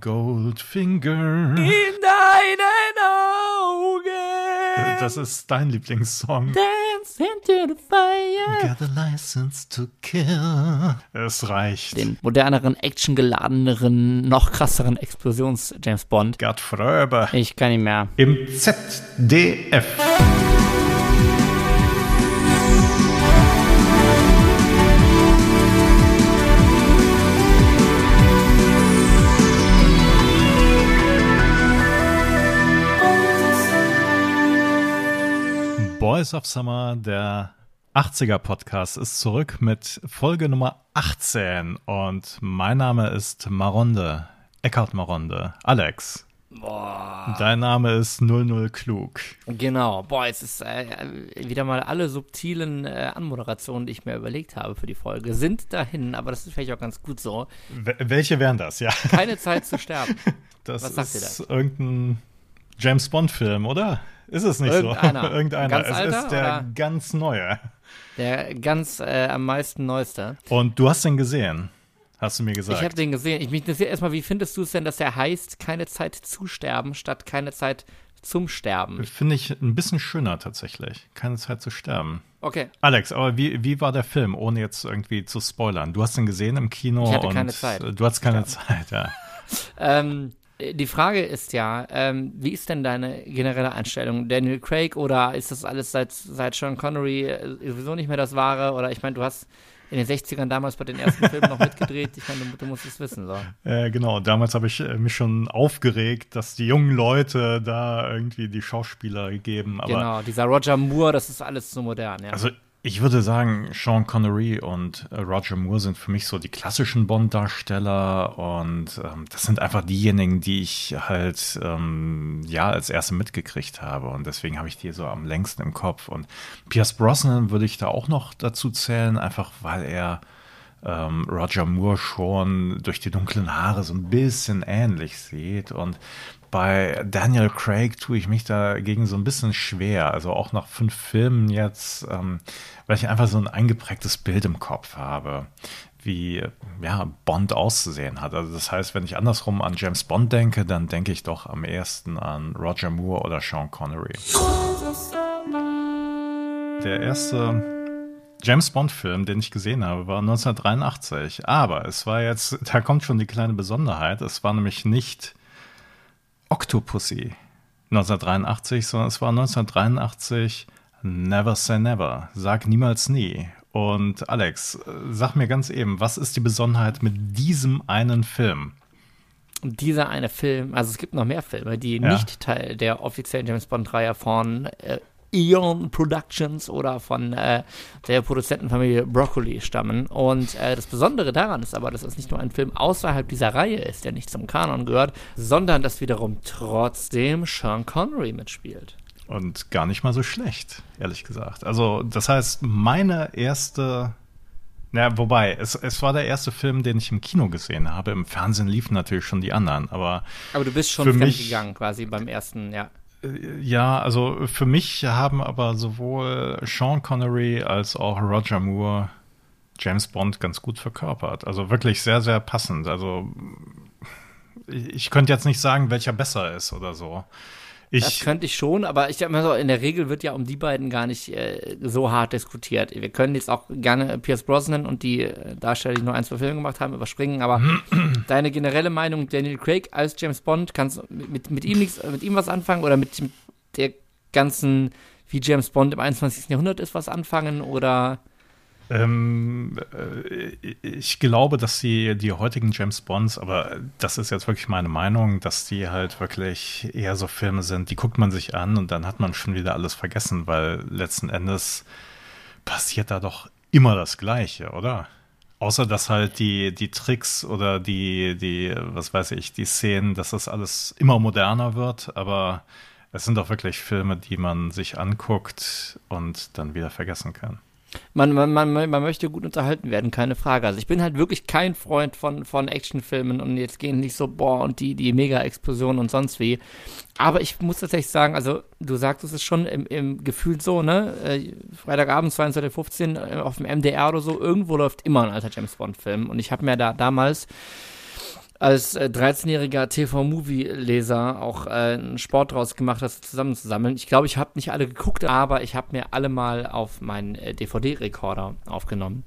Goldfinger. In deinen Augen. Das ist dein Lieblingssong. Dance into the fire. Got a license to kill. Es reicht. Den moderneren, actiongeladeneren, noch krasseren Explosions-James Bond. Gerd Fröber. Ich kann nicht mehr. Im ZDF. Boys of Summer, der 80er Podcast, ist zurück mit Folge Nummer 18 und mein Name ist Maronde, Eckhard Maronde, Alex. Boah. Dein Name ist 00 Klug. Genau. Boah, es ist äh, wieder mal alle subtilen äh, Anmoderationen, die ich mir überlegt habe für die Folge, sind dahin, aber das ist vielleicht auch ganz gut so. W welche wären das, ja? Keine Zeit zu sterben. Das Was sagt ist ihr da? irgendein James Bond-Film, oder? Ist es nicht Irgendeiner. so? Irgendeiner. Ganz es alter, ist der oder? ganz neue. Der ganz äh, am meisten neueste. Und du hast den gesehen, hast du mir gesagt. Ich habe den gesehen. Ich mich interessiert erstmal, wie findest du es denn, dass er heißt, keine Zeit zu sterben, statt keine Zeit zum Sterben? Finde ich ein bisschen schöner tatsächlich. Keine Zeit zu sterben. Okay. Alex, aber wie, wie war der Film, ohne jetzt irgendwie zu spoilern? Du hast den gesehen im Kino Ich hatte keine Zeit. du hattest keine Zeit, ja. Ähm, die Frage ist ja, ähm, wie ist denn deine generelle Einstellung? Daniel Craig oder ist das alles seit, seit Sean Connery äh, sowieso nicht mehr das Wahre? Oder ich meine, du hast in den 60ern damals bei den ersten Filmen noch mitgedreht. Ich meine, du, du musst es wissen. So. Äh, genau, damals habe ich äh, mich schon aufgeregt, dass die jungen Leute da irgendwie die Schauspieler geben. Aber genau, dieser Roger Moore, das ist alles so modern. Ja. Also ich würde sagen, Sean Connery und äh, Roger Moore sind für mich so die klassischen Bond-Darsteller und ähm, das sind einfach diejenigen, die ich halt ähm, ja als erste mitgekriegt habe und deswegen habe ich die so am längsten im Kopf und Pierce Brosnan würde ich da auch noch dazu zählen, einfach weil er ähm, Roger Moore schon durch die dunklen Haare so ein bisschen ähnlich sieht. Und bei Daniel Craig tue ich mich dagegen so ein bisschen schwer. Also auch nach fünf Filmen jetzt, ähm, weil ich einfach so ein eingeprägtes Bild im Kopf habe, wie ja, Bond auszusehen hat. Also das heißt, wenn ich andersrum an James Bond denke, dann denke ich doch am ehesten an Roger Moore oder Sean Connery. Der erste James Bond-Film, den ich gesehen habe, war 1983. Aber es war jetzt, da kommt schon die kleine Besonderheit. Es war nämlich nicht Octopussy 1983, sondern es war 1983 Never Say Never. Sag niemals nie. Und Alex, sag mir ganz eben, was ist die Besonderheit mit diesem einen Film? Dieser eine Film, also es gibt noch mehr Filme, die Ja. nicht Teil der offiziellen James Bond-Reihe von äh, Eon Productions oder von äh, der Produzentenfamilie Broccoli stammen. Und äh, das Besondere daran ist aber, dass es nicht nur ein Film außerhalb dieser Reihe ist, der nicht zum Kanon gehört, sondern dass wiederum trotzdem Sean Connery mitspielt. Und gar nicht mal so schlecht, ehrlich gesagt. Also, das heißt, meine erste. Ja, wobei, es, es war der erste Film, den ich im Kino gesehen habe. Im Fernsehen liefen natürlich schon die anderen, aber Aber du bist schon Für mich- gegangen quasi beim ersten, ja. Äh, ja, also für mich haben aber sowohl Sean Connery als auch Roger Moore James Bond ganz gut verkörpert. Also wirklich sehr, sehr passend. Also ich, ich könnte jetzt nicht sagen, welcher besser ist oder so. Das Ich, könnte ich schon, aber ich mal so, in der Regel wird ja um die beiden gar nicht äh, so hart diskutiert. Wir können jetzt auch gerne Pierce Brosnan und die äh, Darsteller, die nur ein, zwei Filme gemacht haben, überspringen, aber deine generelle Meinung, Daniel Craig als James Bond, kannst du mit, mit ihm nichts, mit ihm was anfangen oder mit der ganzen, wie James Bond im 21. Jahrhundert ist, was anfangen oder Ähm, äh, ich glaube, dass die, die heutigen James Bonds, aber das ist jetzt wirklich meine Meinung, dass die halt wirklich eher so Filme sind, die guckt man sich an und dann hat man schon wieder alles vergessen, weil letzten Endes passiert da doch immer das Gleiche, oder? Außer dass halt die, die Tricks oder die, die, was weiß ich, die Szenen, dass das alles immer moderner wird, aber es sind doch wirklich Filme, die man sich anguckt und dann wieder vergessen kann. Man, man, man, man möchte gut unterhalten werden, keine Frage. Also ich bin halt wirklich kein Freund von, von Actionfilmen und jetzt gehen nicht so, boah, und die, die Mega-Explosion und sonst wie. Aber ich muss tatsächlich sagen, also du sagtest es schon im, im Gefühl so, ne? Äh, Freitagabend 22.15 Uhr äh, auf dem MDR oder so, irgendwo läuft immer ein alter James Bond-Film. Und ich habe mir da damals als äh, 13-jähriger TV-Movie-Leser auch äh, einen Sport draus gemacht, das zusammenzusammeln. Ich glaube, ich habe nicht alle geguckt, aber ich habe mir alle mal auf meinen äh, DVD-Rekorder aufgenommen.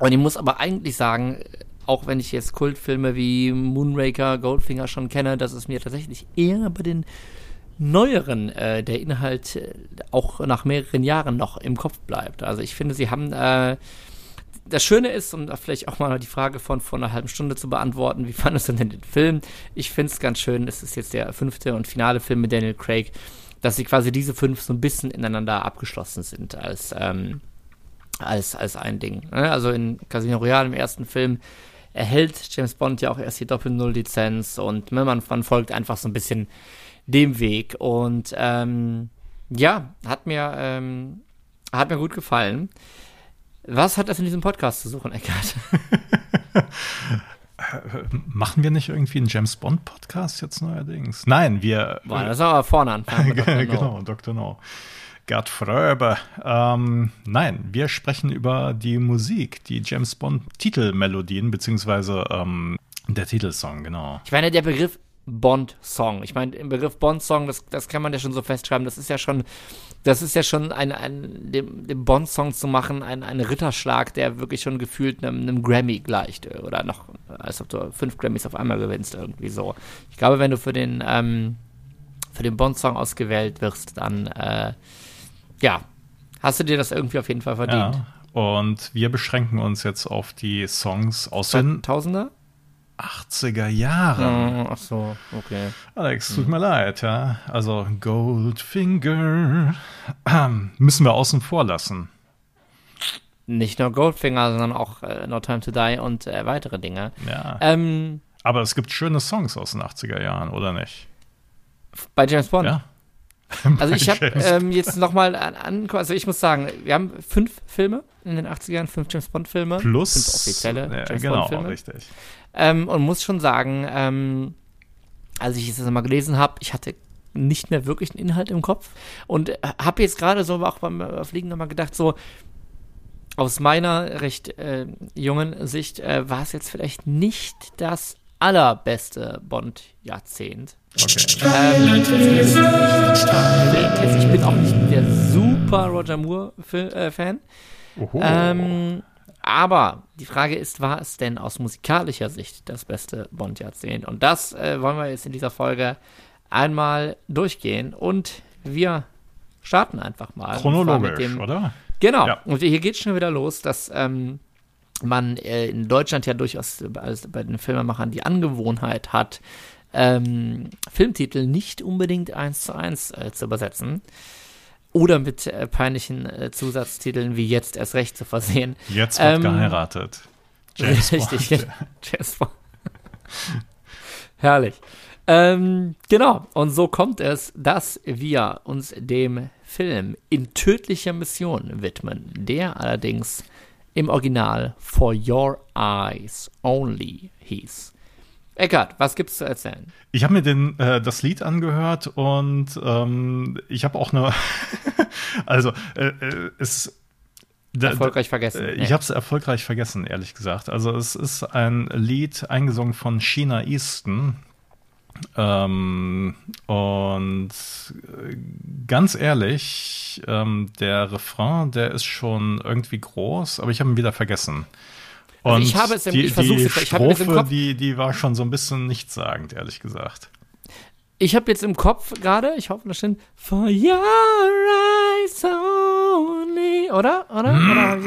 Und ich muss aber eigentlich sagen, auch wenn ich jetzt Kultfilme wie Moonraker, Goldfinger schon kenne, dass es mir tatsächlich eher bei den neueren äh, der Inhalt äh, auch nach mehreren Jahren noch im Kopf bleibt. Also ich finde, sie haben äh, das Schöne ist, um da vielleicht auch mal die Frage von vor einer halben Stunde zu beantworten, wie fandest du denn den Film? Ich finde es ganz schön, es ist jetzt der fünfte und finale Film mit Daniel Craig, dass sie quasi diese fünf so ein bisschen ineinander abgeschlossen sind als, ähm, als, als ein Ding. Ne? Also in Casino Royale im ersten Film erhält James Bond ja auch erst die Doppel-Null-Lizenz und ne, man, man folgt einfach so ein bisschen dem Weg und ähm, ja, hat mir, ähm, hat mir gut gefallen. Was hat das in diesem Podcast zu suchen, Eckart? Machen wir nicht irgendwie einen James Bond Podcast jetzt neuerdings? Nein, wir. Boah, das ist aber vorne an. genau, Dr. No. Gerd Fröber. Ähm, nein, wir sprechen über die Musik, die James Bond Titelmelodien, beziehungsweise ähm, der Titelsong, genau. Ich meine, der Begriff Bond-Song. Ich meine, im Begriff Bond-Song, das, das kann man ja schon so festschreiben, das ist ja schon, das ist ja schon ein, ein dem, dem Bond-Song zu machen, ein, ein Ritterschlag, der wirklich schon gefühlt einem, einem Grammy gleicht. Äh, oder noch, als ob du fünf Grammys auf einmal gewinnst, irgendwie so. Ich glaube, wenn du für den, ähm, für den Bond-Song ausgewählt wirst, dann, äh, ja, hast du dir das irgendwie auf jeden Fall verdient. Ja. Und wir beschränken uns jetzt auf die Songs aus den Tausender? 80er Jahren. ach so, okay. Alex, tut mir leid, ja. Also Goldfinger müssen wir außen vor lassen. Nicht nur Goldfinger, sondern auch äh, No Time to Die und äh, weitere Dinge. Ja. Ähm, Aber es gibt schöne Songs aus den 80er Jahren, oder nicht? Bei James Bond? Ja. Also ich habe ähm, jetzt nochmal an, an, also ich muss sagen, wir haben fünf Filme in den 80ern, fünf James Bond Filme. Plus fünf offizielle ja, James genau, Bond Filme. richtig. Ähm, und muss schon sagen, ähm, als ich es mal gelesen habe, ich hatte nicht mehr wirklich einen Inhalt im Kopf und habe jetzt gerade so auch beim Fliegen nochmal gedacht, so aus meiner recht äh, jungen Sicht äh, war es jetzt vielleicht nicht das allerbeste Bond-Jahrzehnt. Okay. Ähm, ich bin auch nicht der super Roger Moore-Fan. Äh, ähm, aber die Frage ist, war es denn aus musikalischer Sicht das beste Bond-Jahrzehnt? Und das äh, wollen wir jetzt in dieser Folge einmal durchgehen. Und wir starten einfach mal. Chronologisch, dem, oder? Genau. Ja. Und hier geht schon wieder los, dass ähm, man äh, in Deutschland ja durchaus bei den Filmemachern die Angewohnheit hat, ähm, Filmtitel nicht unbedingt eins zu eins äh, zu übersetzen oder mit äh, peinlichen äh, Zusatztiteln wie jetzt erst recht zu versehen. Jetzt wird ähm, geheiratet. James richtig, Bond. James Bond. Herrlich. Ähm, genau, und so kommt es, dass wir uns dem Film in tödlicher Mission widmen, der allerdings im Original For Your Eyes Only hieß. Eckart, was gibt's zu erzählen? Ich habe mir den, äh, das Lied angehört und ähm, ich habe auch eine, also äh, äh es erfolgreich vergessen. Äh, ich habe es erfolgreich vergessen, ehrlich gesagt. Also es ist ein Lied eingesungen von Sheena Easton. Ähm, und äh, ganz ehrlich, ähm, der Refrain, der ist schon irgendwie groß, aber ich habe ihn wieder vergessen. Also ich habe es im, die, ich versuche es, ich Strophe, im Kopf. Die, die war schon so ein bisschen nichtssagend, ehrlich gesagt. Ich habe jetzt im Kopf gerade, ich hoffe, das stimmt, For your eyes only, oder? Oder? oder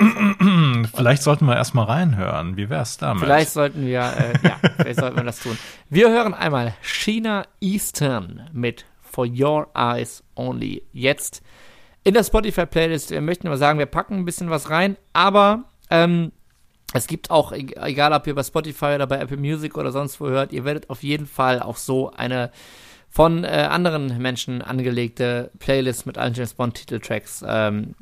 vielleicht sollten wir erstmal reinhören. Wie wär's damit? Vielleicht sollten wir, äh, ja, vielleicht sollten wir das tun. Wir hören einmal Sheena Eastern mit For Your Eyes Only. Jetzt in der Spotify-Playlist. Wir möchten aber sagen, wir packen ein bisschen was rein, aber ähm, es gibt auch, egal ob ihr bei Spotify oder bei Apple Music oder sonst wo hört, ihr werdet auf jeden Fall auch so eine von äh, anderen Menschen angelegte Playlist mit allen James Bond Titeltracks ähm,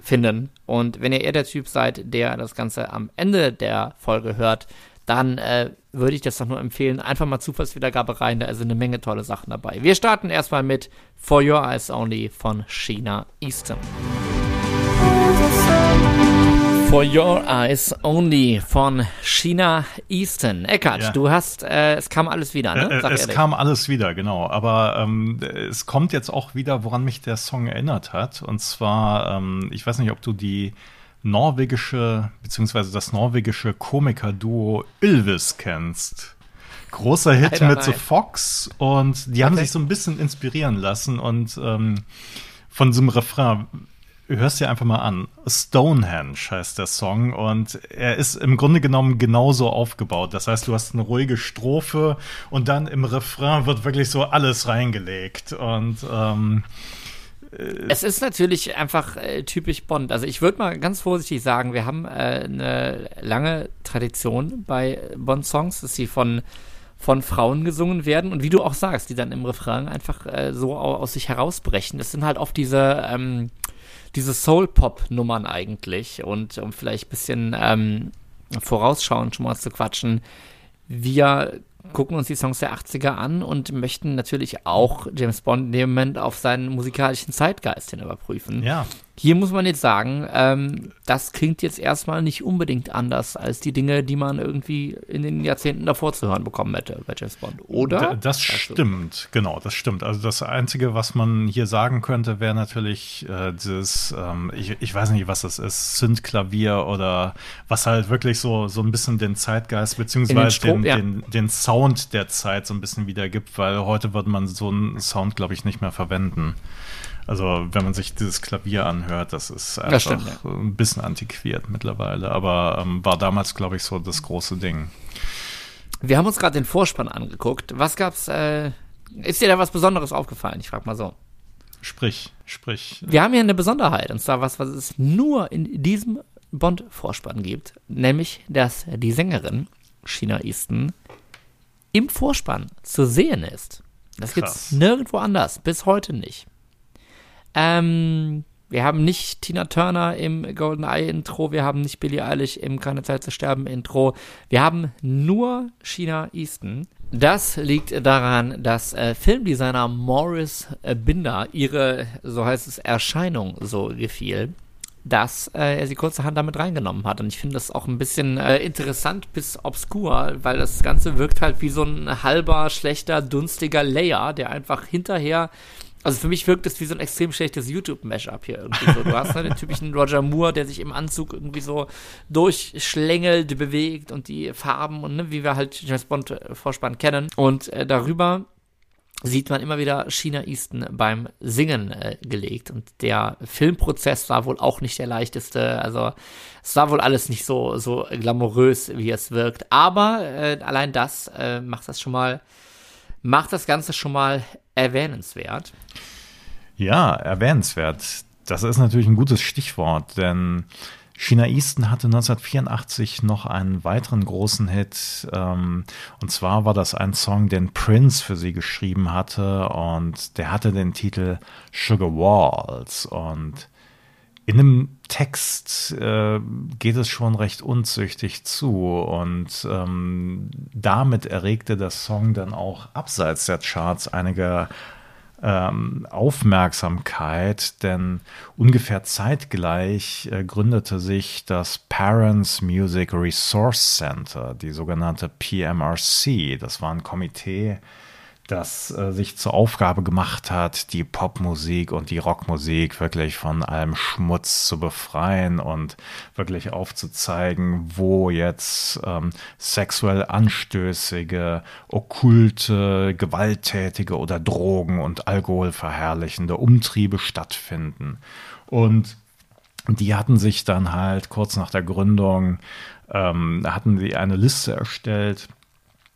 finden. Und wenn ihr eher der Typ seid, der das Ganze am Ende der Folge hört, dann äh, würde ich das doch nur empfehlen. Einfach mal Zufallswiedergabe rein, da sind eine Menge tolle Sachen dabei. Wir starten erstmal mit For Your Eyes Only von Sheena Easton. For Your Eyes Only von China Easton. Eckart, ja. du hast, äh, es kam alles wieder, ne? Äh, Sag es ehrlich. kam alles wieder, genau. Aber ähm, es kommt jetzt auch wieder, woran mich der Song erinnert hat. Und zwar, ähm, ich weiß nicht, ob du die norwegische, beziehungsweise das norwegische Komiker-Duo Ylvis kennst. Großer Hit Alter, mit nein. The Fox und die okay. haben sich so ein bisschen inspirieren lassen und ähm, von so einem Refrain hörst dir einfach mal an. Stonehenge heißt der Song und er ist im Grunde genommen genauso aufgebaut. Das heißt, du hast eine ruhige Strophe und dann im Refrain wird wirklich so alles reingelegt und ähm, es ist natürlich einfach äh, typisch Bond. Also ich würde mal ganz vorsichtig sagen, wir haben äh, eine lange Tradition bei Bond-Songs, dass sie von von Frauen gesungen werden und wie du auch sagst, die dann im Refrain einfach äh, so aus sich herausbrechen. Das sind halt oft diese ähm, diese Soul-Pop-Nummern eigentlich und um vielleicht ein bisschen ähm, vorausschauend schon mal zu quatschen, wir gucken uns die Songs der 80er an und möchten natürlich auch James Bond in dem Moment auf seinen musikalischen Zeitgeist hin überprüfen. Ja. Hier muss man jetzt sagen, ähm, das klingt jetzt erstmal nicht unbedingt anders als die Dinge, die man irgendwie in den Jahrzehnten davor zu hören bekommen hätte bei James Bond, oder? das stimmt, genau, das stimmt. Also das Einzige, was man hier sagen könnte, wäre natürlich äh, dieses, ähm, ich, ich weiß nicht, was das ist, Synth-Klavier oder was halt wirklich so, so ein bisschen den Zeitgeist beziehungsweise den, den, ja. den, den Sound der Zeit so ein bisschen wiedergibt, weil heute würde man so einen Sound, glaube ich, nicht mehr verwenden. Also wenn man sich dieses Klavier anhört, das ist einfach das stimmt, ja. ein bisschen antiquiert mittlerweile, aber ähm, war damals, glaube ich, so das große Ding. Wir haben uns gerade den Vorspann angeguckt. Was gab's? Äh, ist dir da was Besonderes aufgefallen? Ich frage mal so. Sprich, sprich. Wir haben hier eine Besonderheit, und zwar was, was es nur in diesem Bond-Vorspann gibt, nämlich, dass die Sängerin China Easton im Vorspann zu sehen ist. Das gibt es nirgendwo anders, bis heute nicht. Ähm, wir haben nicht Tina Turner im Golden Eye Intro, wir haben nicht Billie Eilish im Keine Zeit zu sterben Intro, wir haben nur China Easton. Das liegt daran, dass äh, Filmdesigner Morris äh, Binder ihre, so heißt es, Erscheinung so gefiel, dass äh, er sie kurzerhand damit reingenommen hat. Und ich finde das auch ein bisschen äh, interessant bis obskur, weil das Ganze wirkt halt wie so ein halber, schlechter, dunstiger Layer, der einfach hinterher also für mich wirkt es wie so ein extrem schlechtes YouTube-Mashup hier irgendwie so. Du hast ne, den typischen Roger Moore, der sich im Anzug irgendwie so durchschlängelt, bewegt und die Farben und ne, wie wir halt James Bond äh, Vorspann kennen. Und äh, darüber sieht man immer wieder China Easton beim Singen äh, gelegt. Und der Filmprozess war wohl auch nicht der leichteste. Also es war wohl alles nicht so, so glamourös, wie es wirkt. Aber äh, allein das äh, macht das schon mal macht das Ganze schon mal erwähnenswert. Ja, erwähnenswert. Das ist natürlich ein gutes Stichwort, denn China Easton hatte 1984 noch einen weiteren großen Hit. Ähm, und zwar war das ein Song, den Prince für sie geschrieben hatte. Und der hatte den Titel Sugar Walls. Und in dem Text äh, geht es schon recht unzüchtig zu und ähm, damit erregte der Song dann auch abseits der Charts einige ähm, Aufmerksamkeit, denn ungefähr zeitgleich äh, gründete sich das Parents Music Resource Center, die sogenannte PMRC. Das war ein Komitee, das äh, sich zur Aufgabe gemacht hat, die Popmusik und die Rockmusik wirklich von allem Schmutz zu befreien und wirklich aufzuzeigen, wo jetzt ähm, sexuell anstößige, okkulte, gewalttätige oder Drogen- und Alkoholverherrlichende Umtriebe stattfinden. Und die hatten sich dann halt kurz nach der Gründung, ähm, hatten sie eine Liste erstellt,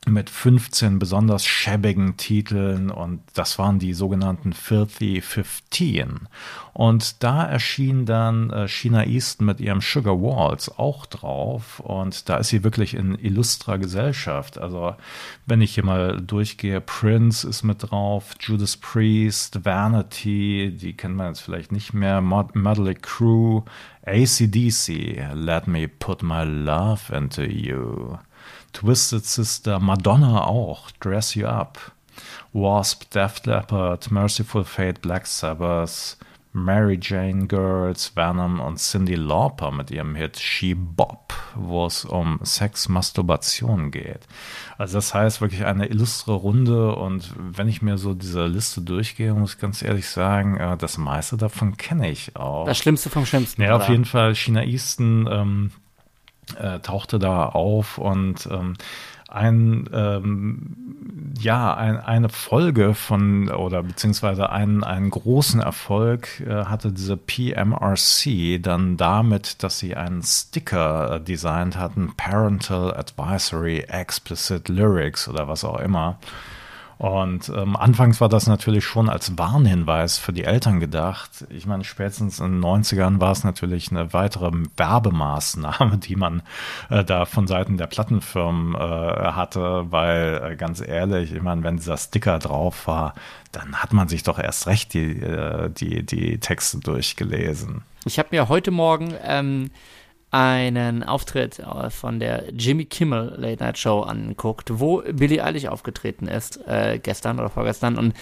mit 15 besonders schäbigen Titeln und das waren die sogenannten Filthy 15. Und da erschien dann äh, China Easton mit ihrem Sugar Walls auch drauf und da ist sie wirklich in illustrer Gesellschaft. Also wenn ich hier mal durchgehe, Prince ist mit drauf, Judas Priest, Vanity, die kennt man jetzt vielleicht nicht mehr, Mod Medley Crew, ACDC, Let Me Put My Love Into You. Twisted Sister, Madonna auch, Dress You Up, Wasp, Def Leppard, Merciful Fate, Black Sabbath, Mary Jane Girls, Venom und Cindy Lauper mit ihrem Hit She Bop, wo es um Sex, Masturbation geht. Also das heißt wirklich eine illustre Runde und wenn ich mir so diese Liste durchgehe, muss ich ganz ehrlich sagen, äh, das meiste davon kenne ich auch. Das Schlimmste vom Schlimmsten. Ja, auf jeden Fall. China Easton ähm, äh, tauchte da auf und ähm, ein, ähm, ja, ein, eine Folge von oder beziehungsweise einen, einen großen Erfolg äh, hatte diese PMRC dann damit, dass sie einen Sticker äh, designt hatten, Parental Advisory Explicit Lyrics oder was auch immer. Und ähm, anfangs war das natürlich schon als Warnhinweis für die Eltern gedacht. Ich meine, spätestens in den 90ern war es natürlich eine weitere Werbemaßnahme, die man äh, da von Seiten der Plattenfirmen äh, hatte, weil äh, ganz ehrlich, ich meine, wenn dieser Sticker drauf war, dann hat man sich doch erst recht die, äh, die, die Texte durchgelesen. Ich habe mir heute Morgen ähm, einen Auftritt äh, von der Jimmy Kimmel Late Night Show angeguckt, wo Billie Eilish aufgetreten ist, äh, gestern oder vorgestern. Und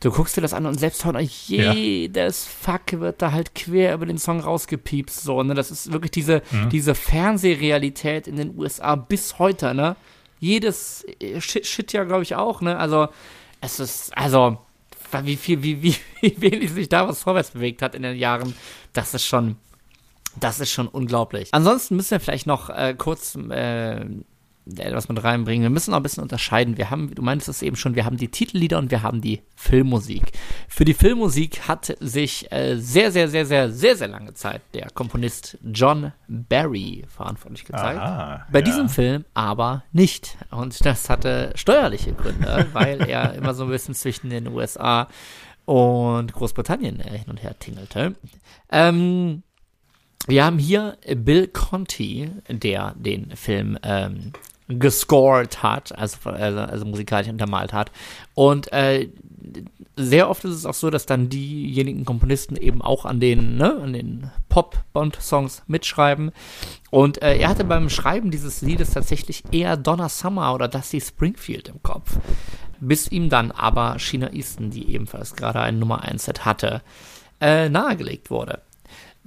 du guckst dir das an und selbst von euch jedes ja. Fuck wird da halt quer über den Song rausgepiepst. So, ne? Das ist wirklich diese, mhm. diese Fernsehrealität in den USA bis heute, ne? Jedes äh, Shit, Shit ja, glaube ich, auch, ne? Also, es ist, also, wie viel, wie, wie, wie wenig sich da was vorwärts bewegt hat in den Jahren, das ist schon das ist schon unglaublich. Ansonsten müssen wir vielleicht noch äh, kurz äh, etwas mit reinbringen. Wir müssen noch ein bisschen unterscheiden. Wir haben, du meintest es eben schon, wir haben die Titellieder und wir haben die Filmmusik. Für die Filmmusik hat sich äh, sehr, sehr, sehr, sehr, sehr, sehr lange Zeit der Komponist John Barry verantwortlich gezeigt. Aha, Bei ja. diesem Film aber nicht. Und das hatte steuerliche Gründe, weil er immer so ein bisschen zwischen den USA und Großbritannien hin und her tingelte. Ähm, wir haben hier Bill Conti, der den Film ähm, gescored hat, also, also, also, musikalisch untermalt hat. Und äh, sehr oft ist es auch so, dass dann diejenigen Komponisten eben auch an den, ne, an den Pop-Bond-Songs mitschreiben. Und äh, er hatte beim Schreiben dieses Liedes tatsächlich eher Donna Summer oder Dusty Springfield im Kopf. Bis ihm dann aber China Easton, die ebenfalls gerade ein Nummer 1-Set hatte, äh, nahegelegt wurde.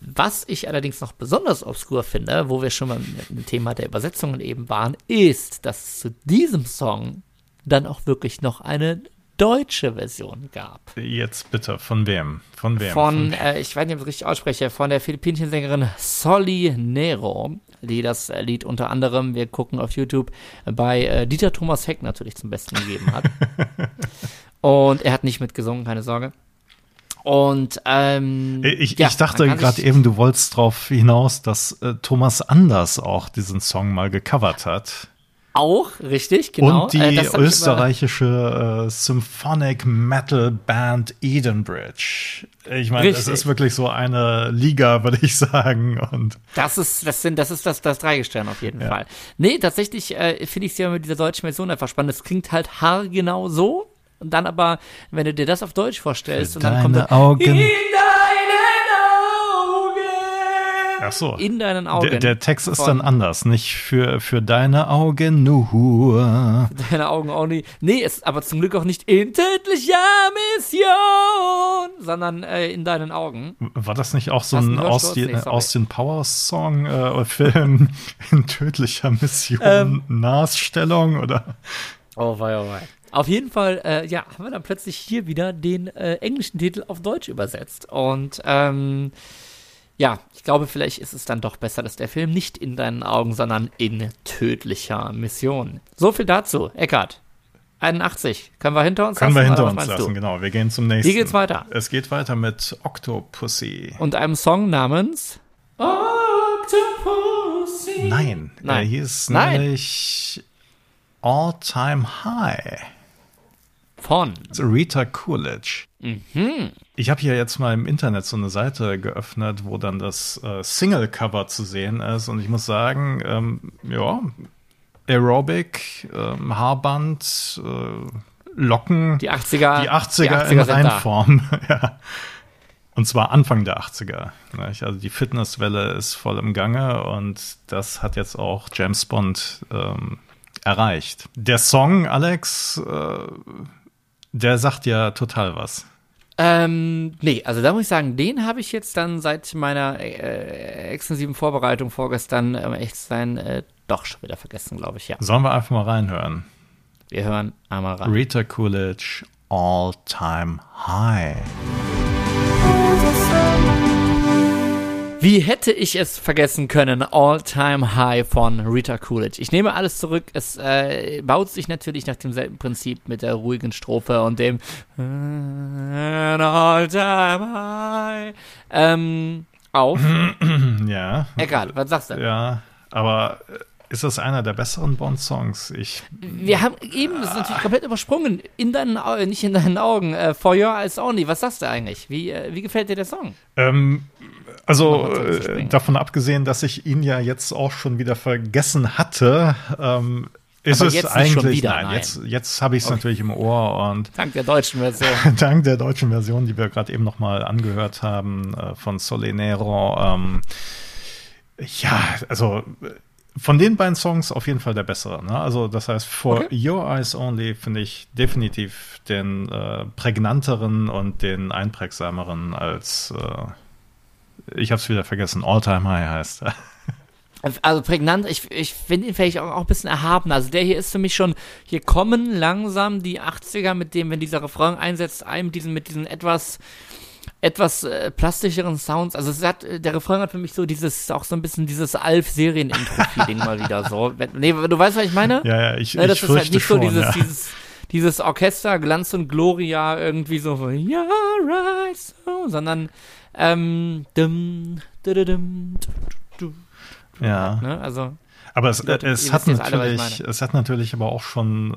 Was ich allerdings noch besonders obskur finde, wo wir schon mal mit dem Thema der Übersetzungen eben waren, ist, dass zu diesem Song dann auch wirklich noch eine deutsche Version gab. Jetzt bitte, von wem? Von wem? Von, äh, ich weiß nicht, ob ich es richtig ausspreche, von der philippinischen Sängerin Solly Nero, die das Lied unter anderem, wir gucken auf YouTube, bei äh, Dieter Thomas Heck natürlich zum Besten gegeben hat. Und er hat nicht mitgesungen, keine Sorge. Und ähm, ich, ja, ich dachte gerade eben, du wolltest darauf hinaus, dass äh, Thomas Anders auch diesen Song mal gecovert hat. Auch, richtig, genau. Und die äh, österreichische äh, Symphonic Metal Band Edenbridge. Ich meine, das ist wirklich so eine Liga, würde ich sagen. Und das ist, das sind, das ist das, das Dreigestirn auf jeden ja. Fall. Nee, tatsächlich äh, finde ich es ja mit dieser deutschen Version einfach spannend. Es klingt halt haargenau so, und dann aber, wenn du dir das auf Deutsch vorstellst, Für und dann kommt da, Augen. in deinen Augen. Ach so. In deinen Augen. Der, der Text ist dann anders, nicht für, für deine Augen nur. Deine Augen auch nicht. Nee, ist aber zum Glück auch nicht in tödlicher Mission, sondern äh, in deinen Augen. War das nicht auch so ein Austin, nee, Austin Powers Song äh, Film in tödlicher Mission ähm, Nachstellung oder? Oh wei, oh wei. Auf jeden Fall, äh, ja, haben wir dann plötzlich hier wieder den äh, englischen Titel auf Deutsch übersetzt. Und ähm, ja, ich glaube, vielleicht ist es dann doch besser, dass der Film nicht in deinen Augen, sondern in tödlicher Mission. So viel dazu. Eckart. 81. Können wir hinter uns Können lassen? Können wir hinter uns lassen, du? genau. Wir gehen zum nächsten. Wie geht's weiter? Es geht weiter mit Octopussy. Und einem Song namens Octopussy. Nein. Nein. Äh, hier ist Nein. nämlich All Time High. Von Rita Coolidge. Mhm. Ich habe hier jetzt mal im Internet so eine Seite geöffnet, wo dann das äh, Single-Cover zu sehen ist. Und ich muss sagen, ähm, ja, Aerobic, ähm, Haarband, äh, Locken. Die 80er. Die 80er, die 80er in Reinform. ja. Und zwar Anfang der 80er. Also die Fitnesswelle ist voll im Gange und das hat jetzt auch James Bond ähm, erreicht. Der Song, Alex, äh, der sagt ja total was. Ähm, nee, also da muss ich sagen, den habe ich jetzt dann seit meiner äh, extensiven Vorbereitung vorgestern, um echt sein, äh, doch schon wieder vergessen, glaube ich, ja. Sollen wir einfach mal reinhören? Wir hören einmal rein. Rita Coolidge, All Time High. Wie hätte ich es vergessen können? All Time High von Rita Coolidge. Ich nehme alles zurück. Es äh, baut sich natürlich nach demselben Prinzip mit der ruhigen Strophe und dem All Time High ähm, auf. ja. Egal, was sagst du? Ja, aber äh, ist das einer der besseren Bond-Songs? Ich. Wir haben eben, das ist natürlich komplett übersprungen. In deinen Augen, nicht in deinen Augen. Äh, For Your Eyes Only. Was sagst du eigentlich? Wie, äh, wie gefällt dir der Song? Ähm, also äh, davon abgesehen, dass ich ihn ja jetzt auch schon wieder vergessen hatte, ähm, ist Aber es eigentlich wieder, nein, nein. Jetzt, jetzt habe ich es Okay. natürlich im Ohr und Dank der deutschen Version. dank der deutschen Version, die wir gerade eben noch mal angehört haben äh, von Solenero. Ähm, ja, also äh, von den beiden Songs auf jeden Fall der bessere. Ne? Also das heißt, For Okay. Your Eyes Only finde ich definitiv den äh, prägnanteren und den einprägsameren als äh, ich habe es wieder vergessen. All Time High heißt er. Also prägnant, ich, ich finde ihn vielleicht auch, auch ein bisschen erhaben. Also der hier ist für mich schon, hier kommen langsam die 80er mit dem, wenn dieser Refrain einsetzt, einem diesen, mit diesen etwas, etwas äh, plastischeren Sounds. Also es hat, äh, der Refrain hat für mich so dieses, auch so ein bisschen dieses Alf-Serien-Intro-Feeling mal wieder so. Nee, du weißt, was ich meine? Ja, ja, ich, Ne, ich das ist halt nicht so schon. dieses, ja. dieses, dieses Orchester, Glanz und Gloria, irgendwie so, ja, right, so, sondern, ähm, dum, du, du, dum, du, du, du, Ja. ne, also, Aber es, Leute, es ihr hat jetzt alle, natürlich, es hat natürlich aber auch schon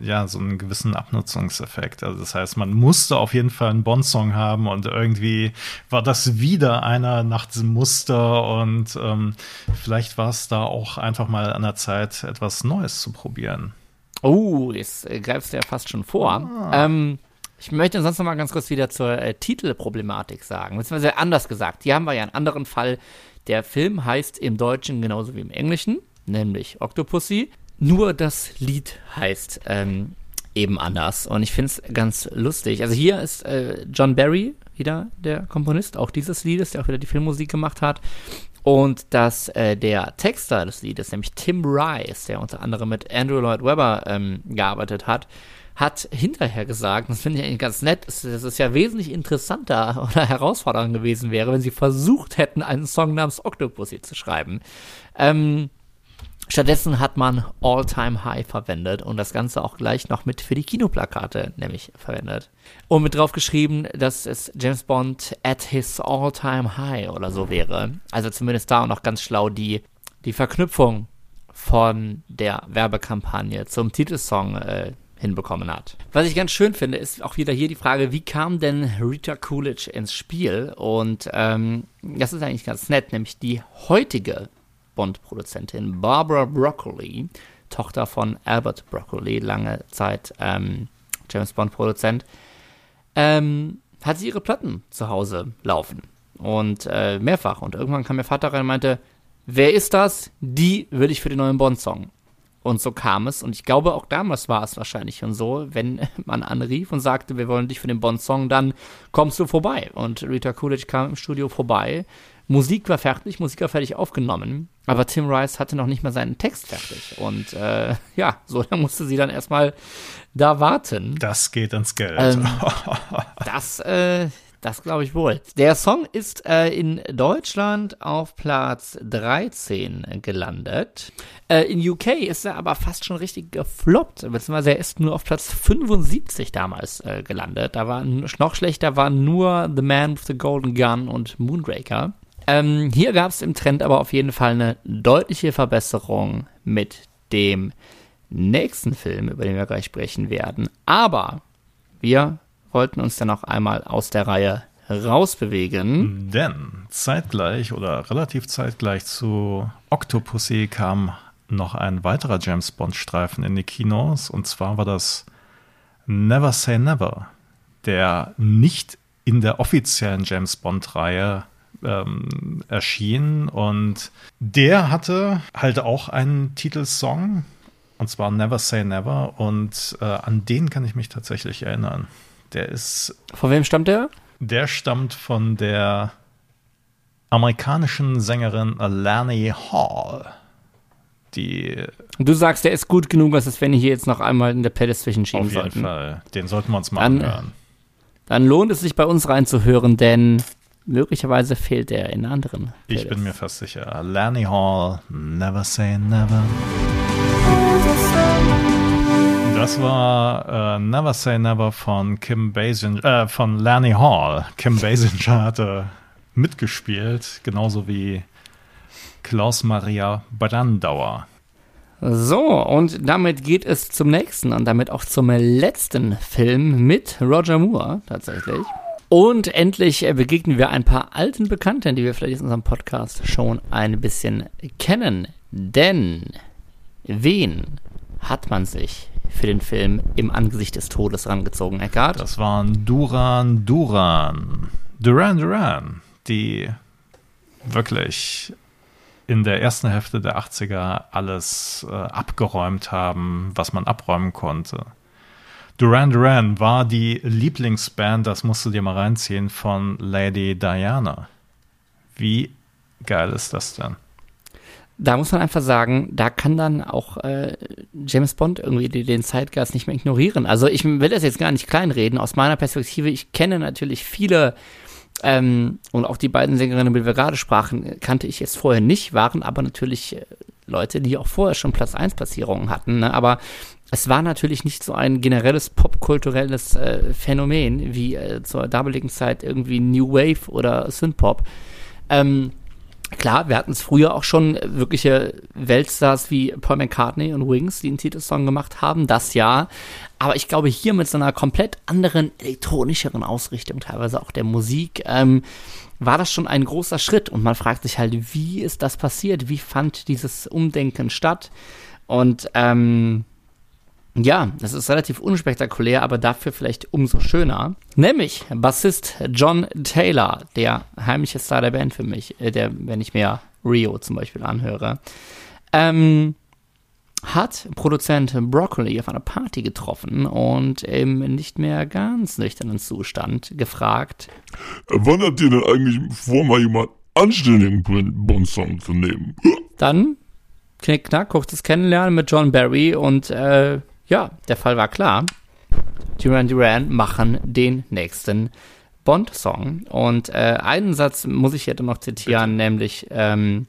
äh, ja so einen gewissen Abnutzungseffekt. Also das heißt, man musste auf jeden Fall einen Bond-Song haben und irgendwie war das wieder einer nach diesem Muster und ähm, vielleicht war es da auch einfach mal an der Zeit, etwas Neues zu probieren. oh, jetzt äh, greifst du ja fast schon vor. Ah. Ähm, ich möchte sonst noch mal ganz kurz wieder zur äh, Titelproblematik sagen, beziehungsweise anders gesagt. Hier haben wir ja einen anderen Fall. Der Film heißt im Deutschen genauso wie im Englischen, nämlich Octopussy. Nur das Lied heißt ähm, eben anders. Und ich finde es ganz lustig. Also hier ist äh, John Barry wieder der Komponist, auch dieses Liedes, der auch wieder die Filmmusik gemacht hat. Und dass äh, der Texter des Liedes, nämlich Tim Rice, der unter anderem mit Andrew Lloyd Webber ähm, gearbeitet hat, hat hinterher gesagt, das finde ich eigentlich ganz nett, dass es ja wesentlich interessanter oder herausfordernder gewesen wäre, wenn sie versucht hätten, einen Song namens Octopussy zu schreiben. Ähm, Stattdessen hat man All Time High verwendet und das Ganze auch gleich noch mit für die Kinoplakate nämlich verwendet. Und mit drauf geschrieben, dass es James Bond at his All Time High oder so wäre. Also zumindest da auch noch ganz schlau die, die Verknüpfung von der Werbekampagne zum Titelsong äh, hinbekommen hat. Was ich ganz schön finde, ist auch wieder hier die Frage, wie kam denn Rita Coolidge ins Spiel? Und ähm, das ist eigentlich ganz nett, nämlich die heutige Bond-Produzentin Barbara Broccoli, Tochter von Albert Broccoli, lange Zeit ähm, James Bond-Produzent, ähm, hat sie ihre Platten zu Hause laufen. Und äh, mehrfach. Und irgendwann kam ihr Vater rein und meinte, wer ist das? Die will ich für den neuen Bond-Song. Und so kam es. Und ich glaube, auch damals war es wahrscheinlich schon so, wenn man anrief und sagte, wir wollen dich für den Bond-Song, dann kommst du vorbei. Und Rita Coolidge kam im Studio vorbei. Musik war fertig, Musik war fertig aufgenommen. Aber Tim Rice hatte noch nicht mal seinen Text fertig. Und äh, ja, so lange musste sie dann erstmal da warten. Das geht ins Geld. Ähm, Das, äh, das glaube ich wohl. Der Song ist äh, in Deutschland auf Platz 13 gelandet. Äh, in UK ist er aber fast schon richtig gefloppt, beziehungsweise er ist nur auf Platz 75 damals äh, gelandet. Da war noch schlechter waren nur The Man with the Golden Gun und Moonraker. Ähm, hier gab es im Trend aber auf jeden Fall eine deutliche Verbesserung mit dem nächsten Film, über den wir gleich sprechen werden. Aber wir wollten uns dann noch einmal aus der Reihe rausbewegen. Denn zeitgleich oder relativ zeitgleich zu Octopussy kam noch ein weiterer James Bond-Streifen in die Kinos. Und zwar war das Never Say Never, der nicht in der offiziellen James Bond-Reihe ähm, erschien. Und der hatte halt auch einen Titelsong. Und zwar Never Say Never. Und äh, an den kann ich mich tatsächlich erinnern. Der ist. Von wem stammt der? Der stammt von der amerikanischen Sängerin Lani Hall. Die. Du sagst, der ist gut genug, als wenn wir hier jetzt noch einmal in der Playlist zwischenschieben sollten. Auf jeden sollten. Fall. Den sollten wir uns mal Dann, anhören. Dann lohnt es sich bei uns reinzuhören, denn möglicherweise fehlt er in anderen. Ich bin mir fast sicher. Lani Hall, Never Say Never. Das war äh, Never Say Never von Kim Basinger, äh, von Lani Hall. Kim Basinger hatte mitgespielt, genauso wie Klaus Maria Brandauer. So, und damit geht es zum nächsten und damit auch zum letzten Film mit Roger Moore tatsächlich. Und endlich äh, begegnen wir ein paar alten Bekannten, die wir vielleicht in unserem Podcast schon ein bisschen kennen. Denn wen hat man sich für den Film im Angesicht des Todes rangezogen, Eckart? Das waren Duran Duran. Duran Duran, die wirklich in der ersten Hälfte der 80er alles äh, abgeräumt haben, was man abräumen konnte. Duran Duran war die Lieblingsband, das musst du dir mal reinziehen, von Lady Diana. Wie geil ist das denn? Da muss man einfach sagen, da kann dann auch äh, James Bond irgendwie den Zeitgeist nicht mehr ignorieren. Also ich will das jetzt gar nicht kleinreden. Aus meiner Perspektive, ich kenne natürlich viele ähm, und auch die beiden Sängerinnen, über die wir gerade sprachen, kannte ich jetzt vorher nicht, waren aber natürlich äh, Leute, die auch vorher schon Platz 1 Platzierungen hatten. Ne? Aber es war natürlich nicht so ein generelles popkulturelles äh, Phänomen wie äh, zur damaligen Zeit irgendwie New Wave oder Synthpop. Ähm, Klar, wir hatten es früher auch schon wirkliche Weltstars wie Paul McCartney und Wings, die einen Titelsong gemacht haben, das ja. Aber ich glaube, hier mit so einer komplett anderen, elektronischeren Ausrichtung, teilweise auch der Musik, ähm, war das schon ein großer Schritt. Und man fragt sich halt, wie ist das passiert? Wie fand dieses Umdenken statt? Und ähm, ja, das ist relativ unspektakulär, aber dafür vielleicht umso schöner. Nämlich Bassist John Taylor, der heimliche Star der Band für mich, äh, der, wenn ich mir Rio zum Beispiel anhöre, ähm, hat Produzent Broccoli auf einer Party getroffen und im nicht mehr ganz nüchternen Zustand gefragt, Wann habt ihr denn eigentlich vor, mal jemand anständigen Bond-Song zu nehmen? Dann Knickknack, kurzes Kennenlernen mit John Barry und äh, ja, der Fall war klar. Duran Duran machen den nächsten Bond-Song. Und äh, einen Satz muss ich jetzt noch zitieren, nämlich ähm,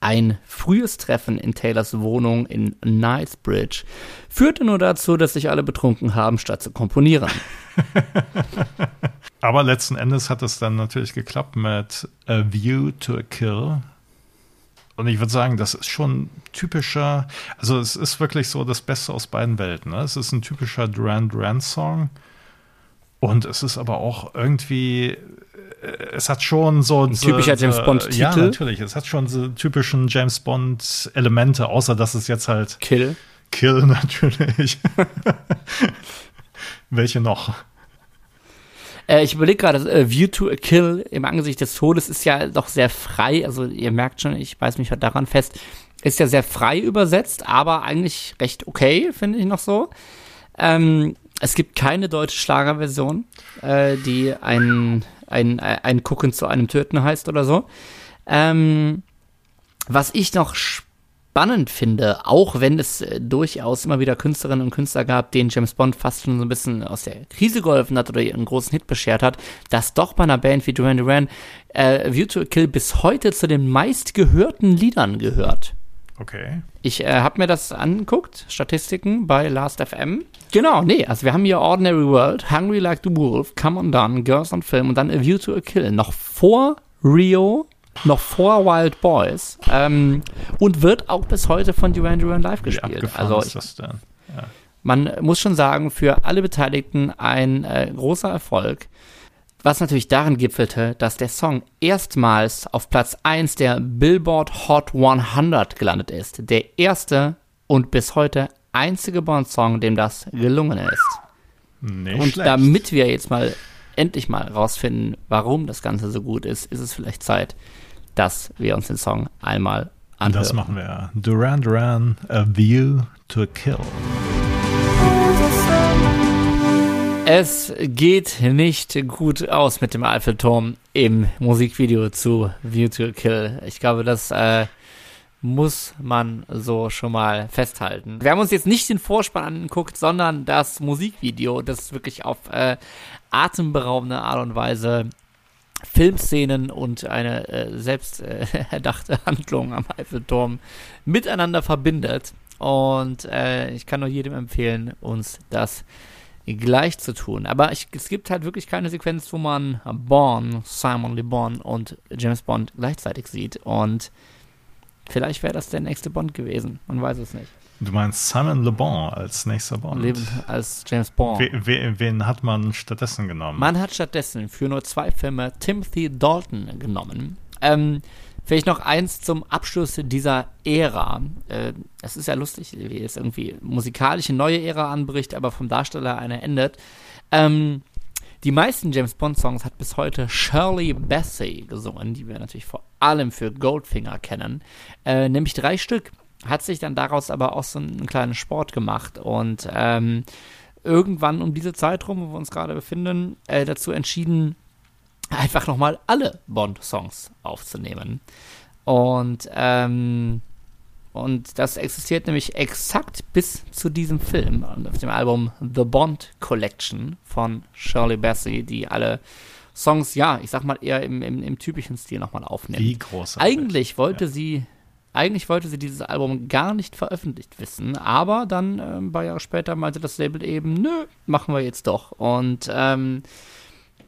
ein frühes Treffen in Taylors Wohnung in Knightsbridge führte nur dazu, dass sich alle betrunken haben, statt zu komponieren. Aber letzten Endes hat es dann natürlich geklappt mit A View to a Kill. Und ich würde sagen, das ist schon typischer, also es ist wirklich so das Beste aus beiden Welten. Ne? Es ist ein typischer Duran Duran Song. Und es ist aber auch irgendwie, äh, es hat schon so. Ein typischer James Bond-Titel. Ja, natürlich. Es hat schon so typischen James Bond-Elemente, außer dass es jetzt halt Kill. Kill natürlich. Welche noch? Äh, ich überlege gerade, äh, View to a Kill im Angesicht des Todes ist ja doch sehr frei. Also ihr merkt schon, ich beiß mich halt daran fest, ist ja sehr frei übersetzt, aber eigentlich recht okay, finde ich noch so. Ähm, es gibt keine deutsche Schlagerversion, äh, die ein, ein, ein Gucken zu einem Töten heißt oder so. Ähm, was ich noch spannend finde, auch wenn es äh, durchaus immer wieder Künstlerinnen und Künstler gab, denen James Bond fast schon so ein bisschen aus der Krise geholfen hat oder ihren großen Hit beschert hat, dass doch bei einer Band wie Duran Duran äh, View to a Kill bis heute zu den meistgehörten Liedern gehört. Okay. Ich äh, habe mir das angeguckt, Statistiken bei Last.fm. Genau, nee, also wir haben hier Ordinary World, Hungry Like the Wolf, Come On Done, Girls on Film und dann A View to a Kill. Noch vor Rio, noch vor Wild Boys ähm, und wird auch bis heute von Duran Duran live Wie gespielt. abgefahren Also ist ich, das denn? man muss schon sagen, für alle Beteiligten ein äh, großer Erfolg. Was natürlich darin gipfelte, dass der Song erstmals auf Platz 1 der Billboard Hot 100 gelandet ist. Der erste und bis heute einzige Bond-Song, dem das gelungen ist. Nicht und schlecht. damit wir jetzt mal endlich mal rausfinden, warum das Ganze so gut ist, ist es vielleicht Zeit, dass wir uns den Song einmal anhören. Das machen wir. Duran Duran, A View to a Kill. Es geht nicht gut aus mit dem Eiffelturm im Musikvideo zu View to a Kill. Ich glaube, das äh, muss man so schon mal festhalten. Wir haben uns jetzt nicht den Vorspann angeguckt, sondern das Musikvideo, das wirklich auf äh, atemberaubende Art und Weise Filmszenen und eine äh, selbst äh, erdachte Handlung am Eiffelturm miteinander verbindet. Und äh, ich kann nur jedem empfehlen, uns das gleich zu tun. Aber ich, es gibt halt wirklich keine Sequenz, wo man Bond, Simon Le Bon und James Bond gleichzeitig sieht. Und vielleicht wäre das der nächste Bond gewesen. Man weiß es nicht. Du meinst Simon Le Bon als nächster Bond? Leben als James Bond. We, we, wen hat man stattdessen genommen? Man hat stattdessen für nur zwei Filme Timothy Dalton genommen. Ähm, vielleicht noch eins zum Abschluss dieser Ära. Äh, es ist ja lustig, wie es irgendwie musikalische neue Ära anbricht, aber vom Darsteller eine endet. Ähm, die meisten James Bond Songs hat bis heute Shirley Bassey gesungen, die wir natürlich vor allem für Goldfinger kennen, äh, nämlich drei Stück hat sich dann daraus aber auch so einen kleinen Sport gemacht und ähm, irgendwann um diese Zeit rum, wo wir uns gerade befinden, äh, dazu entschieden, einfach nochmal alle Bond-Songs aufzunehmen. Und, ähm, und das existiert nämlich exakt bis zu diesem Film, auf dem Album The Bond Collection von Shirley Bassey, die alle Songs, ja, ich sag mal eher im, im, im typischen Stil nochmal aufnimmt. Wie groß. Eigentlich wollte ja. sie eigentlich wollte sie dieses Album gar nicht veröffentlicht wissen, aber dann äh, ein paar Jahre später meinte das Label eben, nö, machen wir jetzt doch. Und ähm,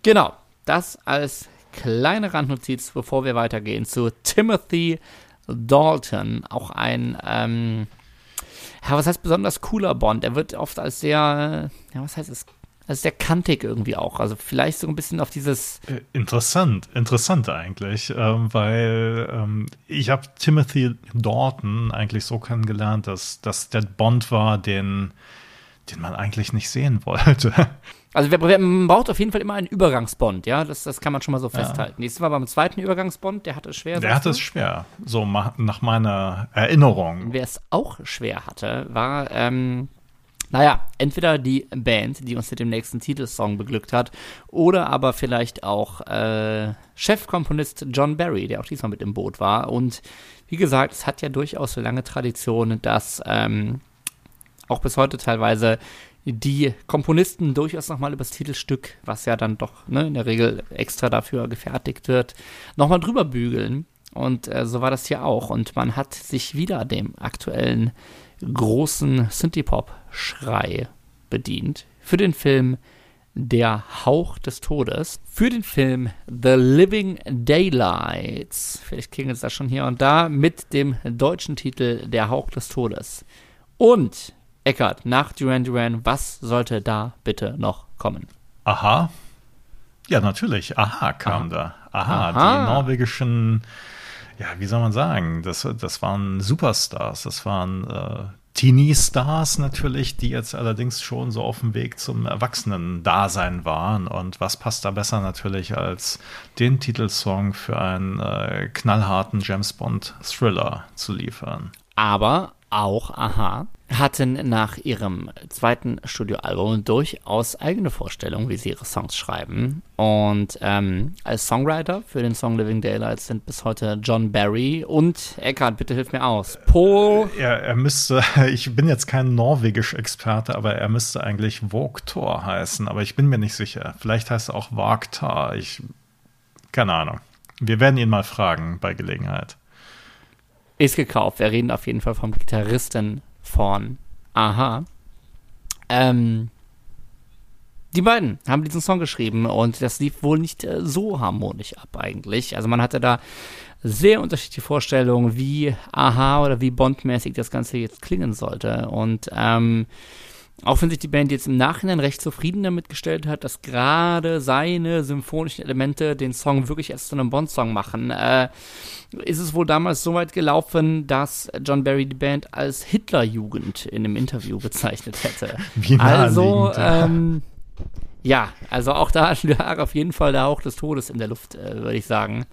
genau, das als kleine Randnotiz, bevor wir weitergehen zu Timothy Dalton, auch ein, ähm, ja, was heißt besonders cooler Bond? Er wird oft als sehr, ja, was heißt es, also sehr kantig irgendwie auch. Also vielleicht so ein bisschen auf dieses. Äh, interessant, interessant eigentlich, ähm, weil ähm, ich habe Timothy Dalton eigentlich so kennengelernt, dass, dass der Bond war, den, den man eigentlich nicht sehen wollte. Also man braucht auf jeden Fall immer einen Übergangsbond, ja, das, das kann man schon mal so festhalten. Ja. Nächstes Mal beim zweiten Übergangsbond, der hatte es schwer. Der hatte es schwer, so nach meiner Erinnerung. Wer es auch schwer hatte, war ähm, naja, entweder die Band, die uns mit dem nächsten Titelsong beglückt hat, oder aber vielleicht auch äh, Chefkomponist John Barry, der auch diesmal mit im Boot war. Und wie gesagt, es hat ja durchaus so lange Tradition, dass ähm, auch bis heute teilweise die Komponisten durchaus nochmal über das Titelstück, was ja dann doch ne, in der Regel extra dafür gefertigt wird, nochmal drüber bügeln. Und äh, so war das hier auch. Und man hat sich wieder dem aktuellen großen Synthie-Pop-Schrei bedient für den Film Der Hauch des Todes, für den Film The Living Daylights, vielleicht klingelt es da schon hier und da, mit dem deutschen Titel Der Hauch des Todes. Und, Eckart, nach Duran Duran, was sollte da bitte noch kommen? Aha. Ja, natürlich. Aha kam Aha. da. Aha, Aha, die norwegischen ja, wie soll man sagen, das, das waren Superstars, das waren äh, Teenie-Stars natürlich, die jetzt allerdings schon so auf dem Weg zum Erwachsenen-Dasein waren. Und was passt da besser natürlich als den Titelsong für einen äh, knallharten James Bond-Thriller zu liefern? Aber auch Aha hatten nach ihrem zweiten Studioalbum durchaus eigene Vorstellungen, wie sie ihre Songs schreiben. Und ähm, als Songwriter für den Song Living Daylights sind bis heute John Barry und Eckhart, bitte hilf mir aus. Paul. Er, er müsste, ich bin jetzt kein norwegisch-Experte, aber er müsste eigentlich Vogtor heißen, aber ich bin mir nicht sicher. Vielleicht heißt er auch Vagtar. Ich, keine Ahnung. Wir werden ihn mal fragen bei Gelegenheit. Ist gekauft. Wir reden auf jeden Fall vom Gitarristen von Aha. Ähm, die beiden haben diesen Song geschrieben und das lief wohl nicht äh, so harmonisch ab eigentlich. Also man hatte da sehr unterschiedliche Vorstellungen, wie Aha oder wie Bondmäßig das Ganze jetzt klingen sollte. Und ähm, auch wenn sich die Band jetzt im Nachhinein recht zufrieden damit gestellt hat, dass gerade seine symphonischen Elemente den Song wirklich erst zu einem Bond-Song machen, äh, ist es wohl damals so weit gelaufen, dass John Barry die Band als Hitlerjugend in einem Interview bezeichnet hätte. Wie also, ähm, ja, also auch da lag auf jeden Fall der Hauch des Todes in der Luft, äh, würde ich sagen.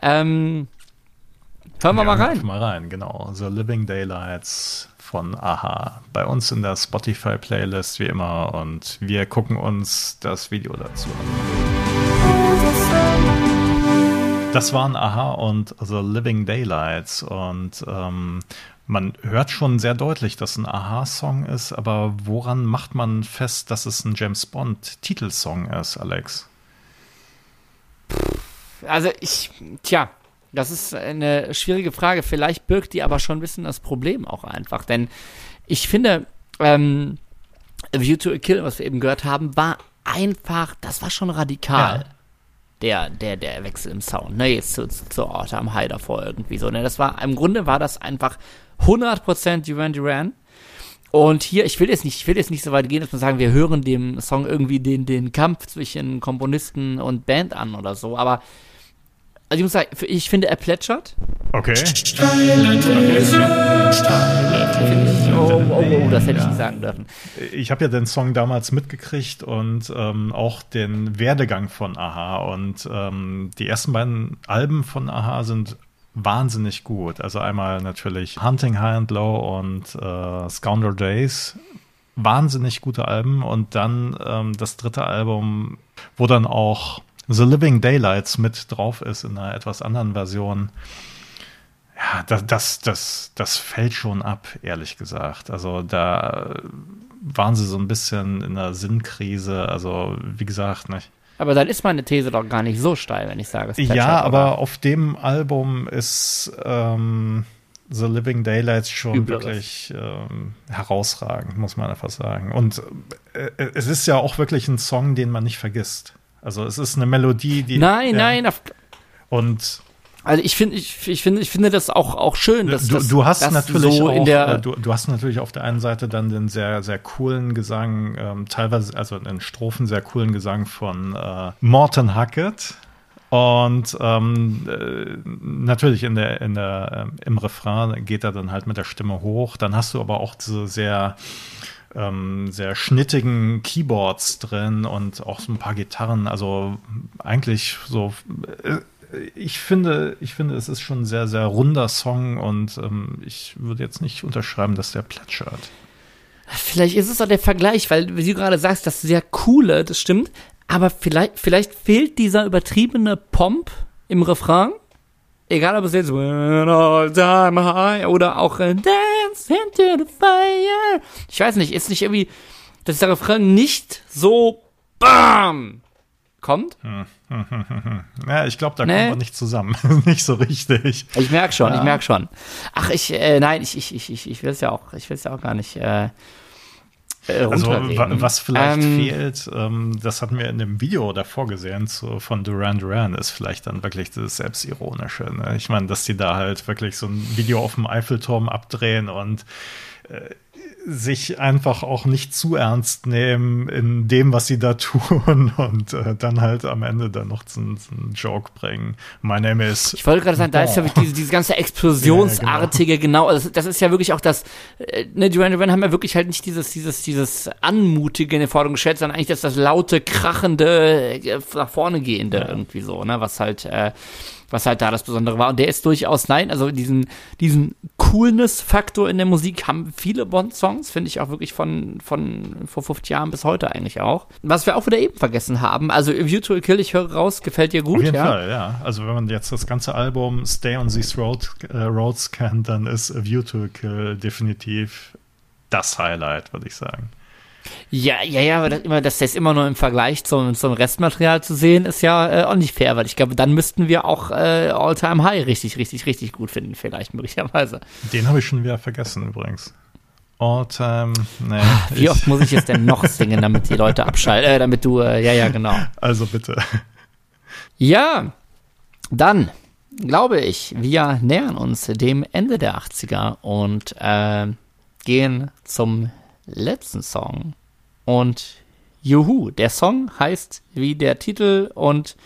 Ähm, hören wir ja, mal rein. Mal rein, genau. The Living Daylights von Aha bei uns in der Spotify-Playlist wie immer und wir gucken uns das Video dazu an. Das waren Aha und The Living Daylights und ähm, man hört schon sehr deutlich, dass ein Aha-Song ist, aber woran macht man fest, dass es ein James Bond-Titelsong ist, Alex? Also ich, tja, das ist eine schwierige Frage. Vielleicht birgt die aber schon ein bisschen das Problem auch einfach. Denn ich finde, ähm, A View to a Kill, was wir eben gehört haben, war einfach, das war schon radikal. Ja. Der, der, der Wechsel im Sound, ne, jetzt zu, zu Orte am High davor irgendwie so, ne, das war, im Grunde war das einfach 100% Duran Duran. Und hier, ich will jetzt nicht, ich will jetzt nicht so weit gehen, dass man sagen, wir hören dem Song irgendwie den, den Kampf zwischen Komponisten und Band an oder so, aber also ich muss sagen, ich finde, er plätschert. Okay. Oh, oh, oh, das hätte ich nicht sagen dürfen. Ich habe ja den Song damals mitgekriegt und ähm, auch den Werdegang von Aha. Und ähm, die ersten beiden Alben von Aha sind wahnsinnig gut. Also einmal natürlich Hunting High and Low und äh, Scoundrel Days. Wahnsinnig gute Alben. Und dann ähm, das dritte Album, wo dann auch The Living Daylights mit drauf ist in einer etwas anderen Version. Ja, das, das, das, das fällt schon ab, ehrlich gesagt. Also da waren sie so ein bisschen in einer Sinnkrise. Also, wie gesagt, nicht. Aber dann ist meine These doch gar nicht so steil, wenn ich sage, es Ja, aber auf dem Album ist ähm, The Living Daylights schon Übleres. wirklich ähm, herausragend, muss man einfach sagen. Und äh, es ist ja auch wirklich ein Song, den man nicht vergisst. Also es ist eine Melodie, die. Nein, ja, nein. Und also ich finde, ich, ich finde, ich finde das auch auch schön, dass du, das, du hast natürlich so auch, äh, du, du hast natürlich auf der einen Seite dann den sehr sehr coolen Gesang, ähm, teilweise also in Strophen sehr coolen Gesang von äh, Morton Hackett. Und ähm, äh, natürlich in der, in der, äh, im Refrain geht er dann halt mit der Stimme hoch. Dann hast du aber auch diese sehr ähm, sehr schnittigen Keyboards drin und auch so ein paar Gitarren. Also eigentlich so. Äh, ich finde, ich finde, es ist schon ein sehr, sehr runder Song und ähm, ich würde jetzt nicht unterschreiben, dass der plätschert. Vielleicht ist es auch der Vergleich, weil, wie du gerade sagst, das sehr coole, das stimmt, aber vielleicht, vielleicht fehlt dieser übertriebene Pomp im Refrain Egal, ob es jetzt oder auch Dance into the fire. Ich weiß nicht, ist nicht irgendwie, dass der Refrain nicht so BAM kommt? Ja, ich glaube, da nee. kommen wir nicht zusammen. nicht so richtig. Ich merke schon, ja. ich merke schon. Ach, ich, äh, nein, ich, ich, ich, ich, ich will es ja auch, ich will es ja auch gar nicht. Äh, äh, also was vielleicht ähm, fehlt, ähm, das hatten wir in dem Video davor gesehen zu, von Duran Duran, ist vielleicht dann wirklich das Selbstironische. Ne? Ich meine, dass die da halt wirklich so ein Video auf dem Eiffelturm abdrehen und äh, sich einfach auch nicht zu ernst nehmen in dem, was sie da tun und äh, dann halt am Ende dann noch so, einen, Joke bringen. My name is. Ich wollte gerade sagen, da ist ja diese, diese ganze explosionsartige, ja, genau. genau das, das, ist ja wirklich auch das, äh, ne, Duran Duran haben ja wirklich halt nicht dieses, dieses, dieses Anmutige in den Vordergrund gestellt, sondern eigentlich das, das laute, krachende, äh, nach vorne gehende ja. irgendwie so, ne, was halt, äh, was halt da das Besondere war. Und der ist durchaus, nein, also diesen, diesen Coolness-Faktor in der Musik haben viele Bond-Songs, finde ich auch wirklich von, von vor 50 Jahren bis heute eigentlich auch. Was wir auch wieder eben vergessen haben, also View to a Kill, ich höre raus, gefällt dir gut, Auf jeden ja? Fall, ja. Also wenn man jetzt das ganze Album Stay on These Road, äh, Roads kennt, dann ist A View to a Kill definitiv das Highlight, würde ich sagen. Ja, ja, ja, aber das, immer, dass das immer nur im Vergleich zum, zum Restmaterial zu sehen, ist ja äh, auch nicht fair, weil ich glaube, dann müssten wir auch äh, All-Time High richtig, richtig, richtig gut finden, vielleicht möglicherweise. Den habe ich schon wieder vergessen übrigens. All-Time, nee. Wie oft muss ich jetzt denn noch singen, damit die Leute abschalten, äh, damit du, äh, ja, ja, genau. Also bitte. Ja, dann glaube ich, wir nähern uns dem Ende der 80er und äh, gehen zum letzten Song. Und Juhu, der Song heißt wie der Titel und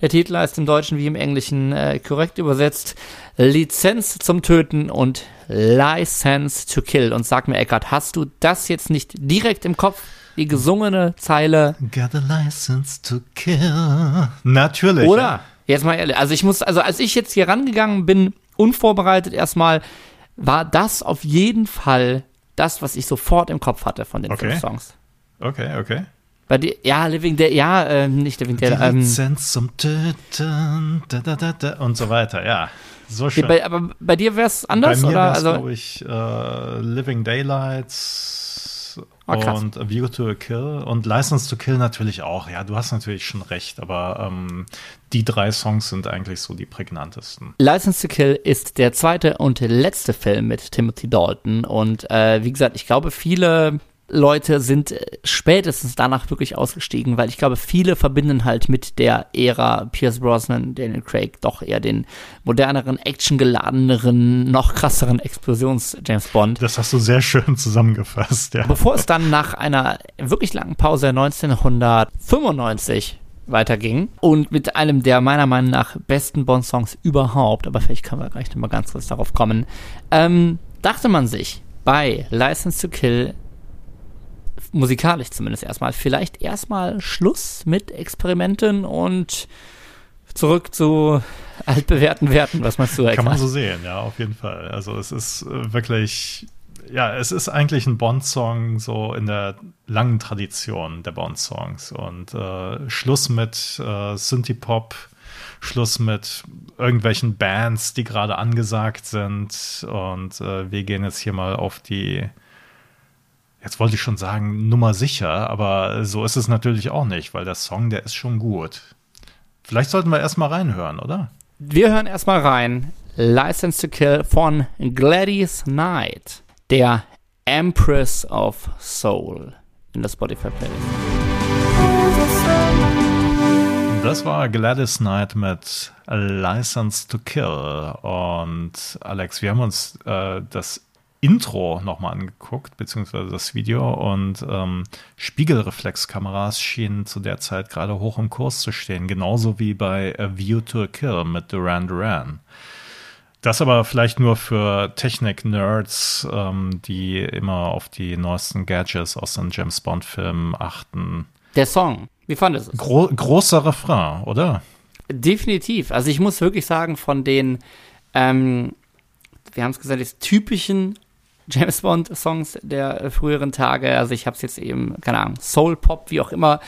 der Titel heißt im Deutschen wie im Englischen äh, korrekt übersetzt Lizenz zum Töten und License to Kill. Und sag mir, Eckart, hast du das jetzt nicht direkt im Kopf? Die gesungene Zeile. Got a license to kill. Natürlich. Oder? Ja. Jetzt mal ehrlich. Also ich muss, also als ich jetzt hier rangegangen bin, unvorbereitet erstmal, war das auf jeden Fall das, was ich sofort im Kopf hatte von den Okay. fünf Songs. Okay, okay. Bei dir, ja, Living Dead, ja, äh, nicht Living Dead, ähm, Lizenz zum Töten da, da, da, und so weiter, ja. So schön. bei, aber bei dir wäre es anders, Bei mir oder? Also, glaube ich, äh, Living Daylights Ah, und A View to a Kill und License to Kill natürlich auch. Ja, du hast natürlich schon recht, aber ähm, die drei Songs sind eigentlich so die prägnantesten. License to Kill ist der zweite und letzte Film mit Timothy Dalton. Und äh, wie gesagt, ich glaube, viele Leute sind äh, spätestens danach wirklich ausgestiegen, weil ich glaube, viele verbinden halt mit der Ära Pierce Brosnan, Daniel Craig doch eher den moderneren, actiongeladeneren, noch krasseren Explosions-James Bond. Das hast du sehr schön zusammengefasst, ja. Bevor es dann nach einer wirklich langen Pause 1995 weiterging und mit einem der meiner Meinung nach besten Bond-Songs überhaupt, aber vielleicht können wir gleich noch mal ganz kurz darauf kommen, ähm, dachte man sich bei License to Kill musikalisch zumindest erstmal, vielleicht erstmal Schluss mit Experimenten und zurück zu altbewährten Werten. Was meinst du, Kann man so sehen, ja, auf jeden Fall. Also es ist äh, wirklich, ja, es ist eigentlich ein Bond-Song so in der langen Tradition der Bond-Songs. Und äh, Schluss mit äh, Synthie-Pop, Schluss mit irgendwelchen Bands, die gerade angesagt sind. Und äh, wir gehen jetzt hier mal auf die, jetzt wollte ich schon sagen, Nummer sicher, aber so ist es natürlich auch nicht, weil der Song, der ist schon gut. Vielleicht sollten wir erstmal reinhören, oder? Wir hören erstmal rein. License to Kill von Gladys Knight, der Empress of Soul in der Spotify Playlist. Das war Gladys Knight mit License to Kill. Und Alex, wir haben uns äh, das Intro nochmal angeguckt, beziehungsweise das Video. Und ähm, Spiegelreflexkameras schienen zu der Zeit gerade hoch im Kurs zu stehen. Genauso wie bei A View to a Kill mit Duran Duran. Das aber vielleicht nur für Technik-Nerds, ähm, die immer auf die neuesten Gadgets aus den James Bond-Filmen achten. Der Song, wie fandest du es? Gro großer Refrain, oder? Definitiv. Also ich muss wirklich sagen, von den, ähm, wir haben es gesagt, des typischen James Bond Songs der äh, früheren Tage, also ich habe es jetzt eben, keine Ahnung, Soul Pop, wie auch immer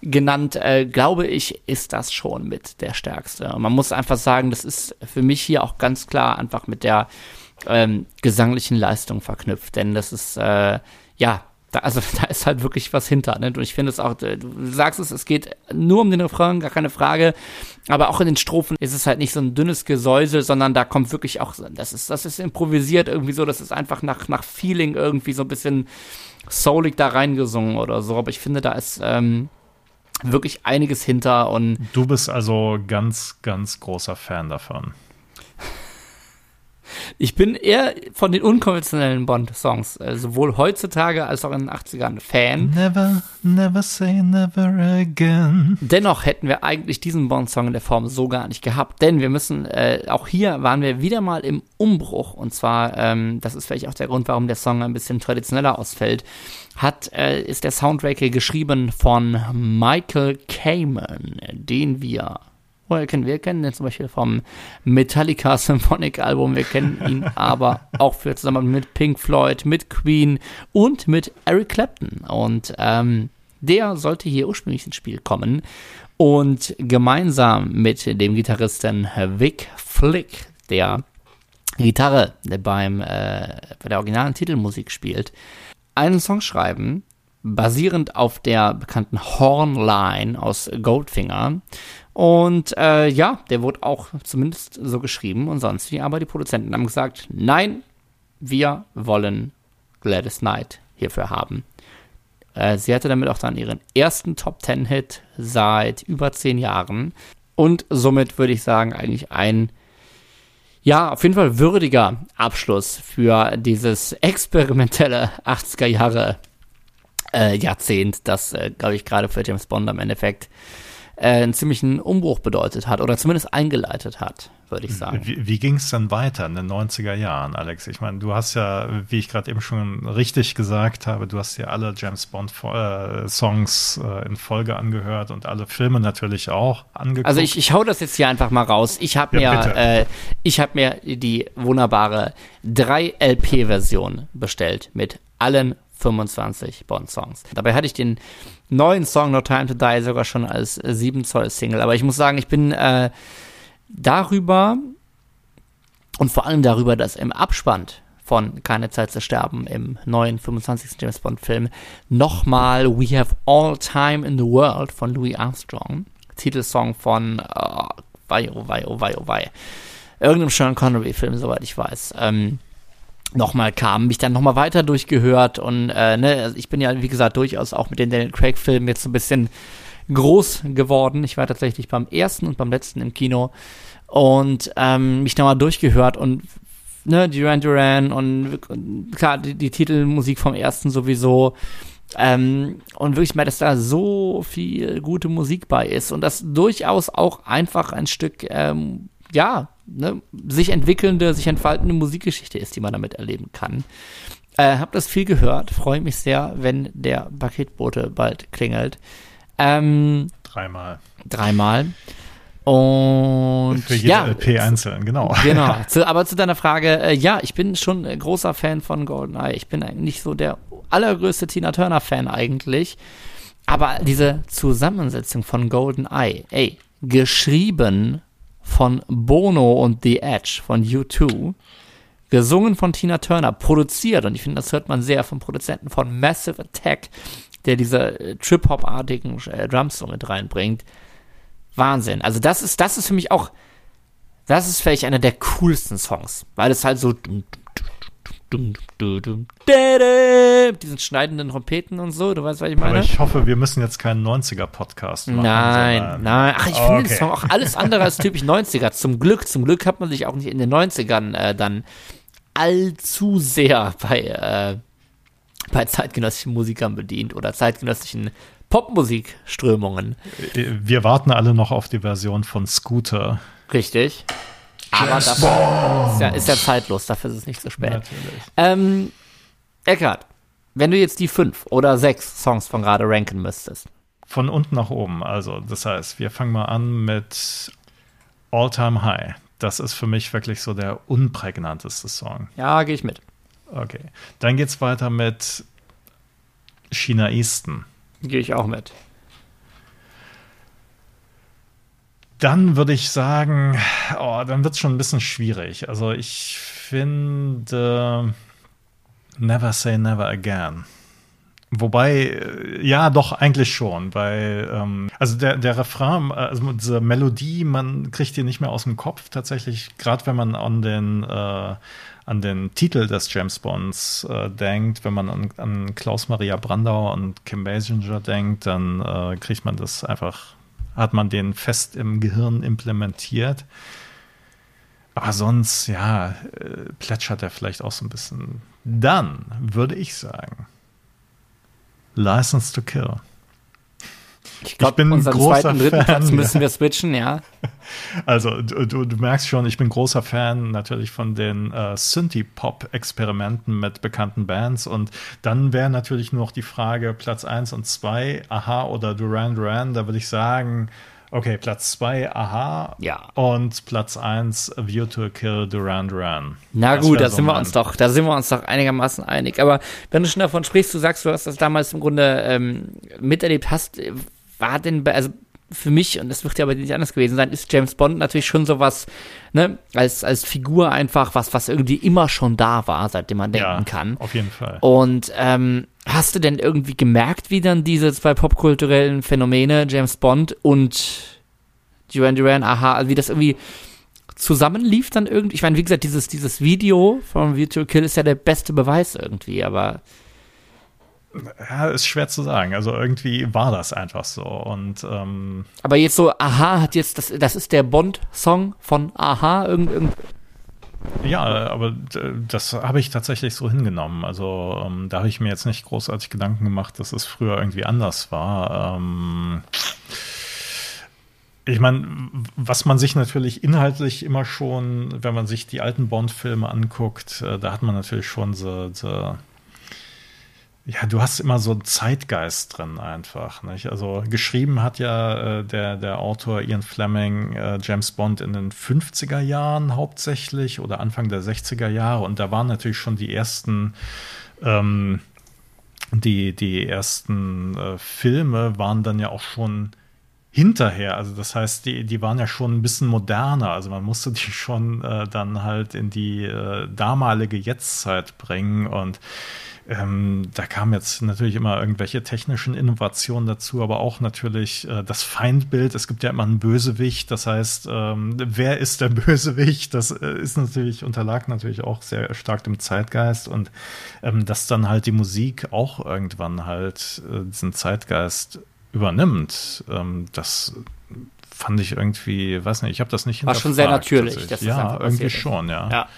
genannt, äh, glaube ich, ist das schon mit der stärkste. Und man muss einfach sagen, das ist für mich hier auch ganz klar einfach mit der ähm, gesanglichen Leistung verknüpft, denn das ist, äh, ja, da, also da ist halt wirklich was hinter. Ne? Und ich finde es auch, äh, du sagst es, es geht nur um den Refrain, gar keine Frage. Aber auch in den Strophen ist es halt nicht so ein dünnes Gesäusel, sondern da kommt wirklich auch, das ist, das ist improvisiert irgendwie so, das ist einfach nach, nach Feeling irgendwie so ein bisschen soulig da reingesungen oder so. Aber ich finde, da ist ähm, wirklich einiges hinter und Du bist also ganz, ganz großer Fan davon. Ich bin eher von den unkonventionellen Bond-Songs, äh, sowohl heutzutage als auch in den 80ern Fan. Never, never say never again. Dennoch hätten wir eigentlich diesen Bond-Song in der Form so gar nicht gehabt, denn wir müssen, äh, auch hier waren wir wieder mal im Umbruch und zwar, ähm, das ist vielleicht auch der Grund, warum der Song ein bisschen traditioneller ausfällt, hat, äh, ist der Soundtrack geschrieben von Michael Kamen, den wir Kennen wir kennen den zum Beispiel vom Metallica Symphonic Album. Wir kennen ihn aber auch für zusammen mit Pink Floyd, mit Queen und mit Eric Clapton. Und ähm, der sollte hier ursprünglich ins Spiel kommen. Und gemeinsam mit dem Gitarristen Vic Flick, der Gitarre beim, äh, bei der originalen Titelmusik spielt, einen Song schreiben, basierend auf der bekannten Hornline aus Goldfinger. Und äh, ja, der wurde auch zumindest so geschrieben und sonst wie, aber die Produzenten haben gesagt, nein, wir wollen Gladys Knight hierfür haben. Äh, sie hatte damit auch dann ihren ersten Top Ten Hit seit über zehn Jahren und somit würde ich sagen, eigentlich ein ja, auf jeden Fall würdiger Abschluss für dieses experimentelle 80er Jahre äh, Jahrzehnt, das, äh, glaube ich, gerade für James Bond am Endeffekt äh, einen ziemlichen Umbruch bedeutet hat oder zumindest eingeleitet hat. würde ich sagen. Wie, wie ging es dann weiter in den 90er Jahren, Alex? Ich meine, du hast ja, wie ich gerade eben schon richtig gesagt habe, du hast ja alle James Bond-Songs äh, äh, in Folge angehört und alle Filme natürlich auch angeguckt. Also ich, ich hau das jetzt hier einfach mal raus. Ich habe ja, mir, äh, ich habe mir die wunderbare 3-LP-Version bestellt mit allen 25 Bond-Songs. Dabei hatte ich den neuen Song No Time to Die sogar schon als 7 Zoll Single. Aber ich muss sagen, ich bin äh, darüber und vor allem darüber, dass im Abspann von Keine Zeit zu sterben im neuen 25. James Bond Film nochmal We Have All Time in the World von Louis Armstrong, Titelsong von oh, wei, oh wei, oh wei, oh wei. Irgendeinem Sean Connery Film, soweit ich weiß. Ähm, nochmal kam, mich dann nochmal weiter durchgehört und äh, ne, also ich bin ja, wie gesagt, durchaus auch mit den Daniel Craig-Filmen jetzt so ein bisschen groß geworden. Ich war tatsächlich beim ersten und beim letzten im Kino und ähm, mich nochmal durchgehört und ne, Duran Duran und, und klar, die, die, Titelmusik vom ersten sowieso. Ähm, und wirklich mal, dass da so viel gute Musik bei ist und das durchaus auch einfach ein Stück ähm, ja, ne, sich entwickelnde, sich entfaltende Musikgeschichte ist, die man damit erleben kann. Äh, hab das viel gehört, freue mich sehr, wenn der Paketbote bald klingelt. Ähm, dreimal. Dreimal. Und für jede ja, LP einzeln, genau. Genau. Zu, aber zu deiner Frage, äh, ja, ich bin schon ein großer Fan von GoldenEye. Ich bin nicht so der allergrößte Tina Turner Fan eigentlich. Aber diese Zusammensetzung von GoldenEye, ey, geschrieben von Bono und The Edge von U2, gesungen von Tina Turner, produziert, und ich finde, das hört man sehr vom Produzenten von Massive Attack, der diese äh, Trip-Hop-artigen äh, Drums so mit reinbringt. Wahnsinn. Also das ist, das ist für mich auch, das ist vielleicht einer der coolsten Songs, weil es halt so diesen schneidenden Trompeten und so, du weißt, was ich meine? Aber ich hoffe, wir müssen jetzt keinen 90er-Podcast machen. Nein, nein. Ach, ich finde okay. den Song auch alles andere als typisch 90er. Zum Glück, zum Glück hat man sich auch nicht in den 90ern äh, dann allzu sehr bei, äh, bei zeitgenössischen Musikern bedient oder zeitgenössischen Popmusikströmungen. Wir warten alle noch auf die Version von Scooter. Richtig. Aber das ist ja, ist ja, zeitlos, dafür ist es nicht so spät. Natürlich. Ähm, Eckart, wenn du jetzt die fünf oder sechs Songs von gerade ranken müsstest. Von unten nach oben, also das heißt, wir fangen mal an mit All Time High. Das ist für mich wirklich so der unprägnanteste Song. Ja, gehe ich mit. Okay. Dann geht's weiter mit China Easton. Gehe ich auch mit. Dann würde ich sagen, oh, dann wird es schon ein bisschen schwierig. Also ich finde Never Say Never Again. Wobei, äh, ja, doch, eigentlich schon, weil, ähm, also der, der Refrain, also diese Melodie, man kriegt die nicht mehr aus dem Kopf, tatsächlich, gerade wenn man an den, äh, an den Titel des James Bonds äh, denkt, wenn man an, an Klaus-Maria Brandauer und Kim Basinger denkt, dann äh, kriegt man das einfach hat man den fest im Gehirn implementiert. Aber sonst, ja, äh, plätschert er vielleicht auch so ein bisschen. Dann würde ich sagen, License to Kill. Ich glaube, unseren zweiten, dritten Fan, Platz müssen wir switchen, ja. Also du, du, merkst schon, ich bin großer Fan natürlich von den äh, Synthie-Pop-Experimenten mit bekannten Bands und dann wäre natürlich nur noch die Frage Platz 1 und 2, Aha oder Duran Duran, da würde ich sagen, okay, Platz 2, Aha ja. und Platz 1, View to a Kill, Duran Duran. Na das gut, da so sind wir uns doch, da sind wir uns doch einigermaßen einig, aber wenn du schon davon sprichst, du sagst, du hast das damals im Grunde ähm, miterlebt, hast war denn, also für mich, und das wird ja aber nicht anders gewesen sein, ist James Bond natürlich schon sowas, ne, als, als Figur einfach, was, was irgendwie immer schon da war, seitdem man denken ja, kann. Auf jeden Fall. Und ähm, hast du denn irgendwie gemerkt, wie dann diese zwei popkulturellen Phänomene, James Bond und Duran Duran, aha, also wie das irgendwie zusammenlief dann irgendwie? Ich meine, wie gesagt, dieses, dieses Video von Virtual Kill ist ja der beste Beweis irgendwie, aber ja, ist schwer zu sagen. Also irgendwie war das einfach so. Und ähm aber jetzt so, Aha hat jetzt, das, das ist der Bond-Song von Aha, irgend, irgend ja, aber das habe ich tatsächlich so hingenommen. Also ähm, da habe ich mir jetzt nicht großartig Gedanken gemacht, dass es früher irgendwie anders war. Ähm, ich meine, was man sich natürlich inhaltlich immer schon, wenn man sich die alten Bond-Filme anguckt, äh, da hat man natürlich schon so, so ja, du hast immer so einen Zeitgeist drin einfach. Nicht? Also geschrieben hat ja äh, der, der Autor Ian Fleming äh, James Bond in den 50er Jahren hauptsächlich oder Anfang der 60er Jahre und da waren natürlich schon die ersten ähm, die, die ersten äh, Filme waren dann ja auch schon hinterher. Also das heißt, die, die waren ja schon ein bisschen moderner. Also man musste die schon äh, dann halt in die äh, damalige Jetztzeit bringen und ähm, da kamen jetzt natürlich immer irgendwelche technischen Innovationen dazu, aber auch natürlich äh, das Feindbild. Es gibt ja immer einen Bösewicht. Das heißt, ähm, wer ist der Bösewicht? Das äh, ist natürlich, unterlag natürlich auch sehr stark dem Zeitgeist und ähm, dass dann halt die Musik auch irgendwann halt äh, diesen Zeitgeist übernimmt, ähm, das fand ich irgendwie, weiß nicht, ich habe das nicht War schon sehr natürlich. Das ja, irgendwie schon, ja. ja.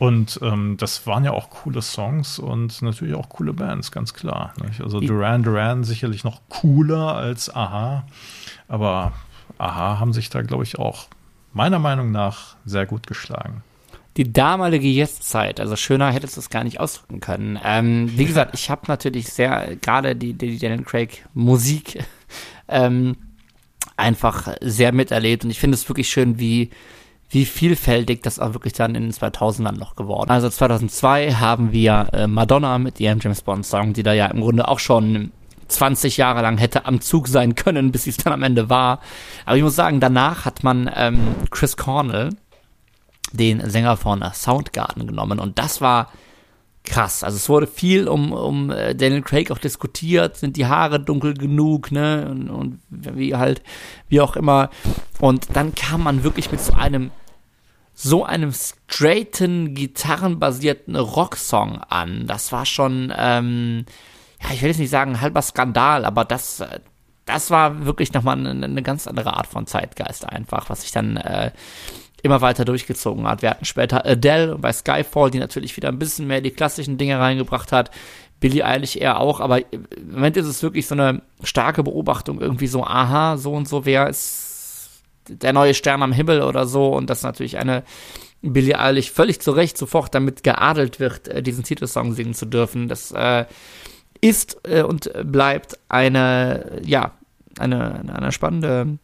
Und ähm, das waren ja auch coole Songs und natürlich auch coole Bands, ganz klar. Nicht? Also Duran Duran sicherlich noch cooler als Aha, aber Aha haben sich da, glaube ich, auch meiner Meinung nach sehr gut geschlagen. Die damalige Jetztzeit, also schöner hättest du es gar nicht ausdrücken können. Ähm, wie gesagt, ich habe natürlich sehr, gerade die, die Daniel Craig Musik ähm, einfach sehr miterlebt und ich finde es wirklich schön, wie wie vielfältig das auch wirklich dann in den 2000ern noch geworden. Also 2002 haben wir äh, Madonna mit ihrem James Bond Song, die da ja im Grunde auch schon 20 Jahre lang hätte am Zug sein können, bis sie es dann am Ende war. Aber ich muss sagen, danach hat man ähm, Chris Cornell, den Sänger von Soundgarden, genommen und das war krass. Also es wurde viel um, um äh, Daniel Craig auch diskutiert, sind die Haare dunkel genug, ne? Und, und wie halt, wie auch immer. Und dann kam man wirklich mit so einem so einem straighten, gitarrenbasierten Rocksong an. Das war schon, ähm, ja, ich will jetzt nicht sagen halber Skandal, aber das, das war wirklich nochmal eine, eine ganz andere Art von Zeitgeist einfach, was sich dann äh, immer weiter durchgezogen hat. Wir hatten später Adele bei Skyfall, die natürlich wieder ein bisschen mehr die klassischen Dinge reingebracht hat. Billy Eilish eher auch, aber im Moment ist es wirklich so eine starke Beobachtung, irgendwie so, aha, so und so, wer ist der neue Stern am Himmel oder so und das natürlich eine Billie Eilish völlig zu Recht sofort damit geadelt wird, äh, diesen Titelsong singen zu dürfen. Das äh, ist äh, und bleibt eine, ja, eine, eine spannende,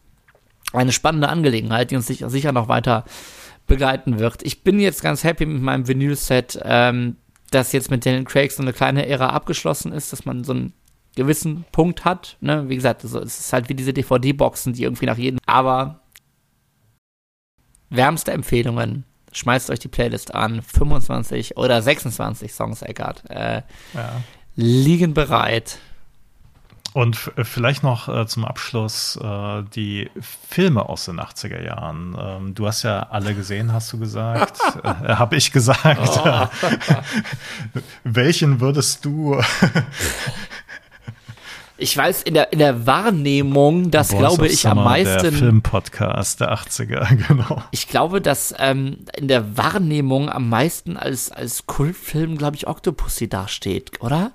eine spannende Angelegenheit, die uns sicher, sicher noch weiter begleiten wird. Ich bin jetzt ganz happy mit meinem Vinyl-Set, ähm, dass jetzt mit Daniel Craig so eine kleine Ära abgeschlossen ist, dass man so einen gewissen Punkt hat. Ne? Wie gesagt, also es ist halt wie diese DVD-Boxen, die irgendwie nach jedem. Aber wärmste Empfehlungen. Schmeißt euch die Playlist an. 25 oder 26 Songs, Eckart. Äh, ja. Liegen bereit. Und vielleicht noch äh, zum Abschluss äh, die Filme aus den 80er Jahren. Ähm, du hast ja alle gesehen, hast du gesagt. äh, Habe ich gesagt. Oh. Welchen würdest du ich weiß, in der, in der Wahrnehmung, dass, Boys glaube ich, Summer, am meisten. Der Filmpodcast der 80er, genau. Ich glaube, dass ähm, in der Wahrnehmung am meisten als, als Kultfilm, glaube ich, Octopussy dasteht, oder?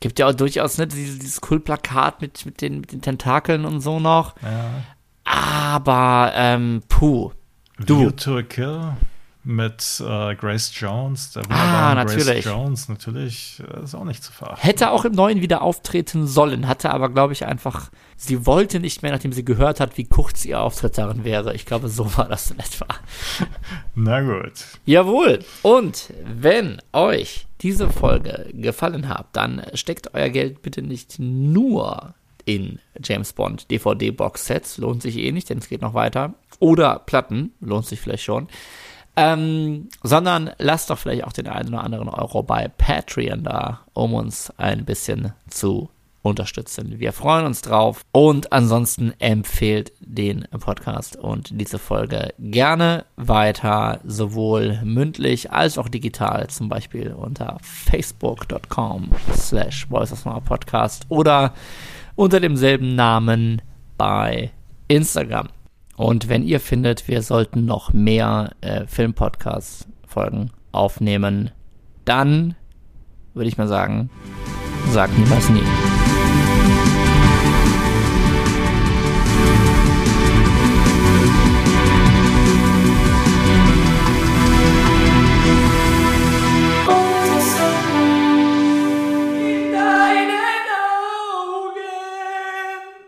Gibt ja auch durchaus ne, dieses, dieses Kultplakat mit, mit, den, mit den Tentakeln und so noch. Ja. Aber, ähm, puh. Du. View to a Kill? Mit äh, Grace Jones, der ah, natürlich. Grace Jones, natürlich äh, ist auch nicht zu verachten. Hätte auch im Neuen wieder auftreten sollen, hatte aber, glaube ich, einfach, sie wollte nicht mehr, nachdem sie gehört hat, wie kurz ihr Auftritt darin wäre. Ich glaube, so war das in etwa. Na gut. Jawohl. Und wenn euch diese Folge gefallen hat, dann steckt euer Geld bitte nicht nur in James Bond DVD-Box-Sets, lohnt sich eh nicht, denn es geht noch weiter. Oder Platten, lohnt sich vielleicht schon ähm, sondern lasst doch vielleicht auch den einen oder anderen Euro bei Patreon da, um uns ein bisschen zu unterstützen. Wir freuen uns drauf und ansonsten empfehlt den Podcast und diese Folge gerne weiter, sowohl mündlich als auch digital, zum Beispiel unter facebook.com slash Podcast oder unter demselben Namen bei Instagram. Und wenn ihr findet, wir sollten noch mehr äh, Filmpodcast-Folgen aufnehmen, dann würde ich mal sagen, sagt niemals nie.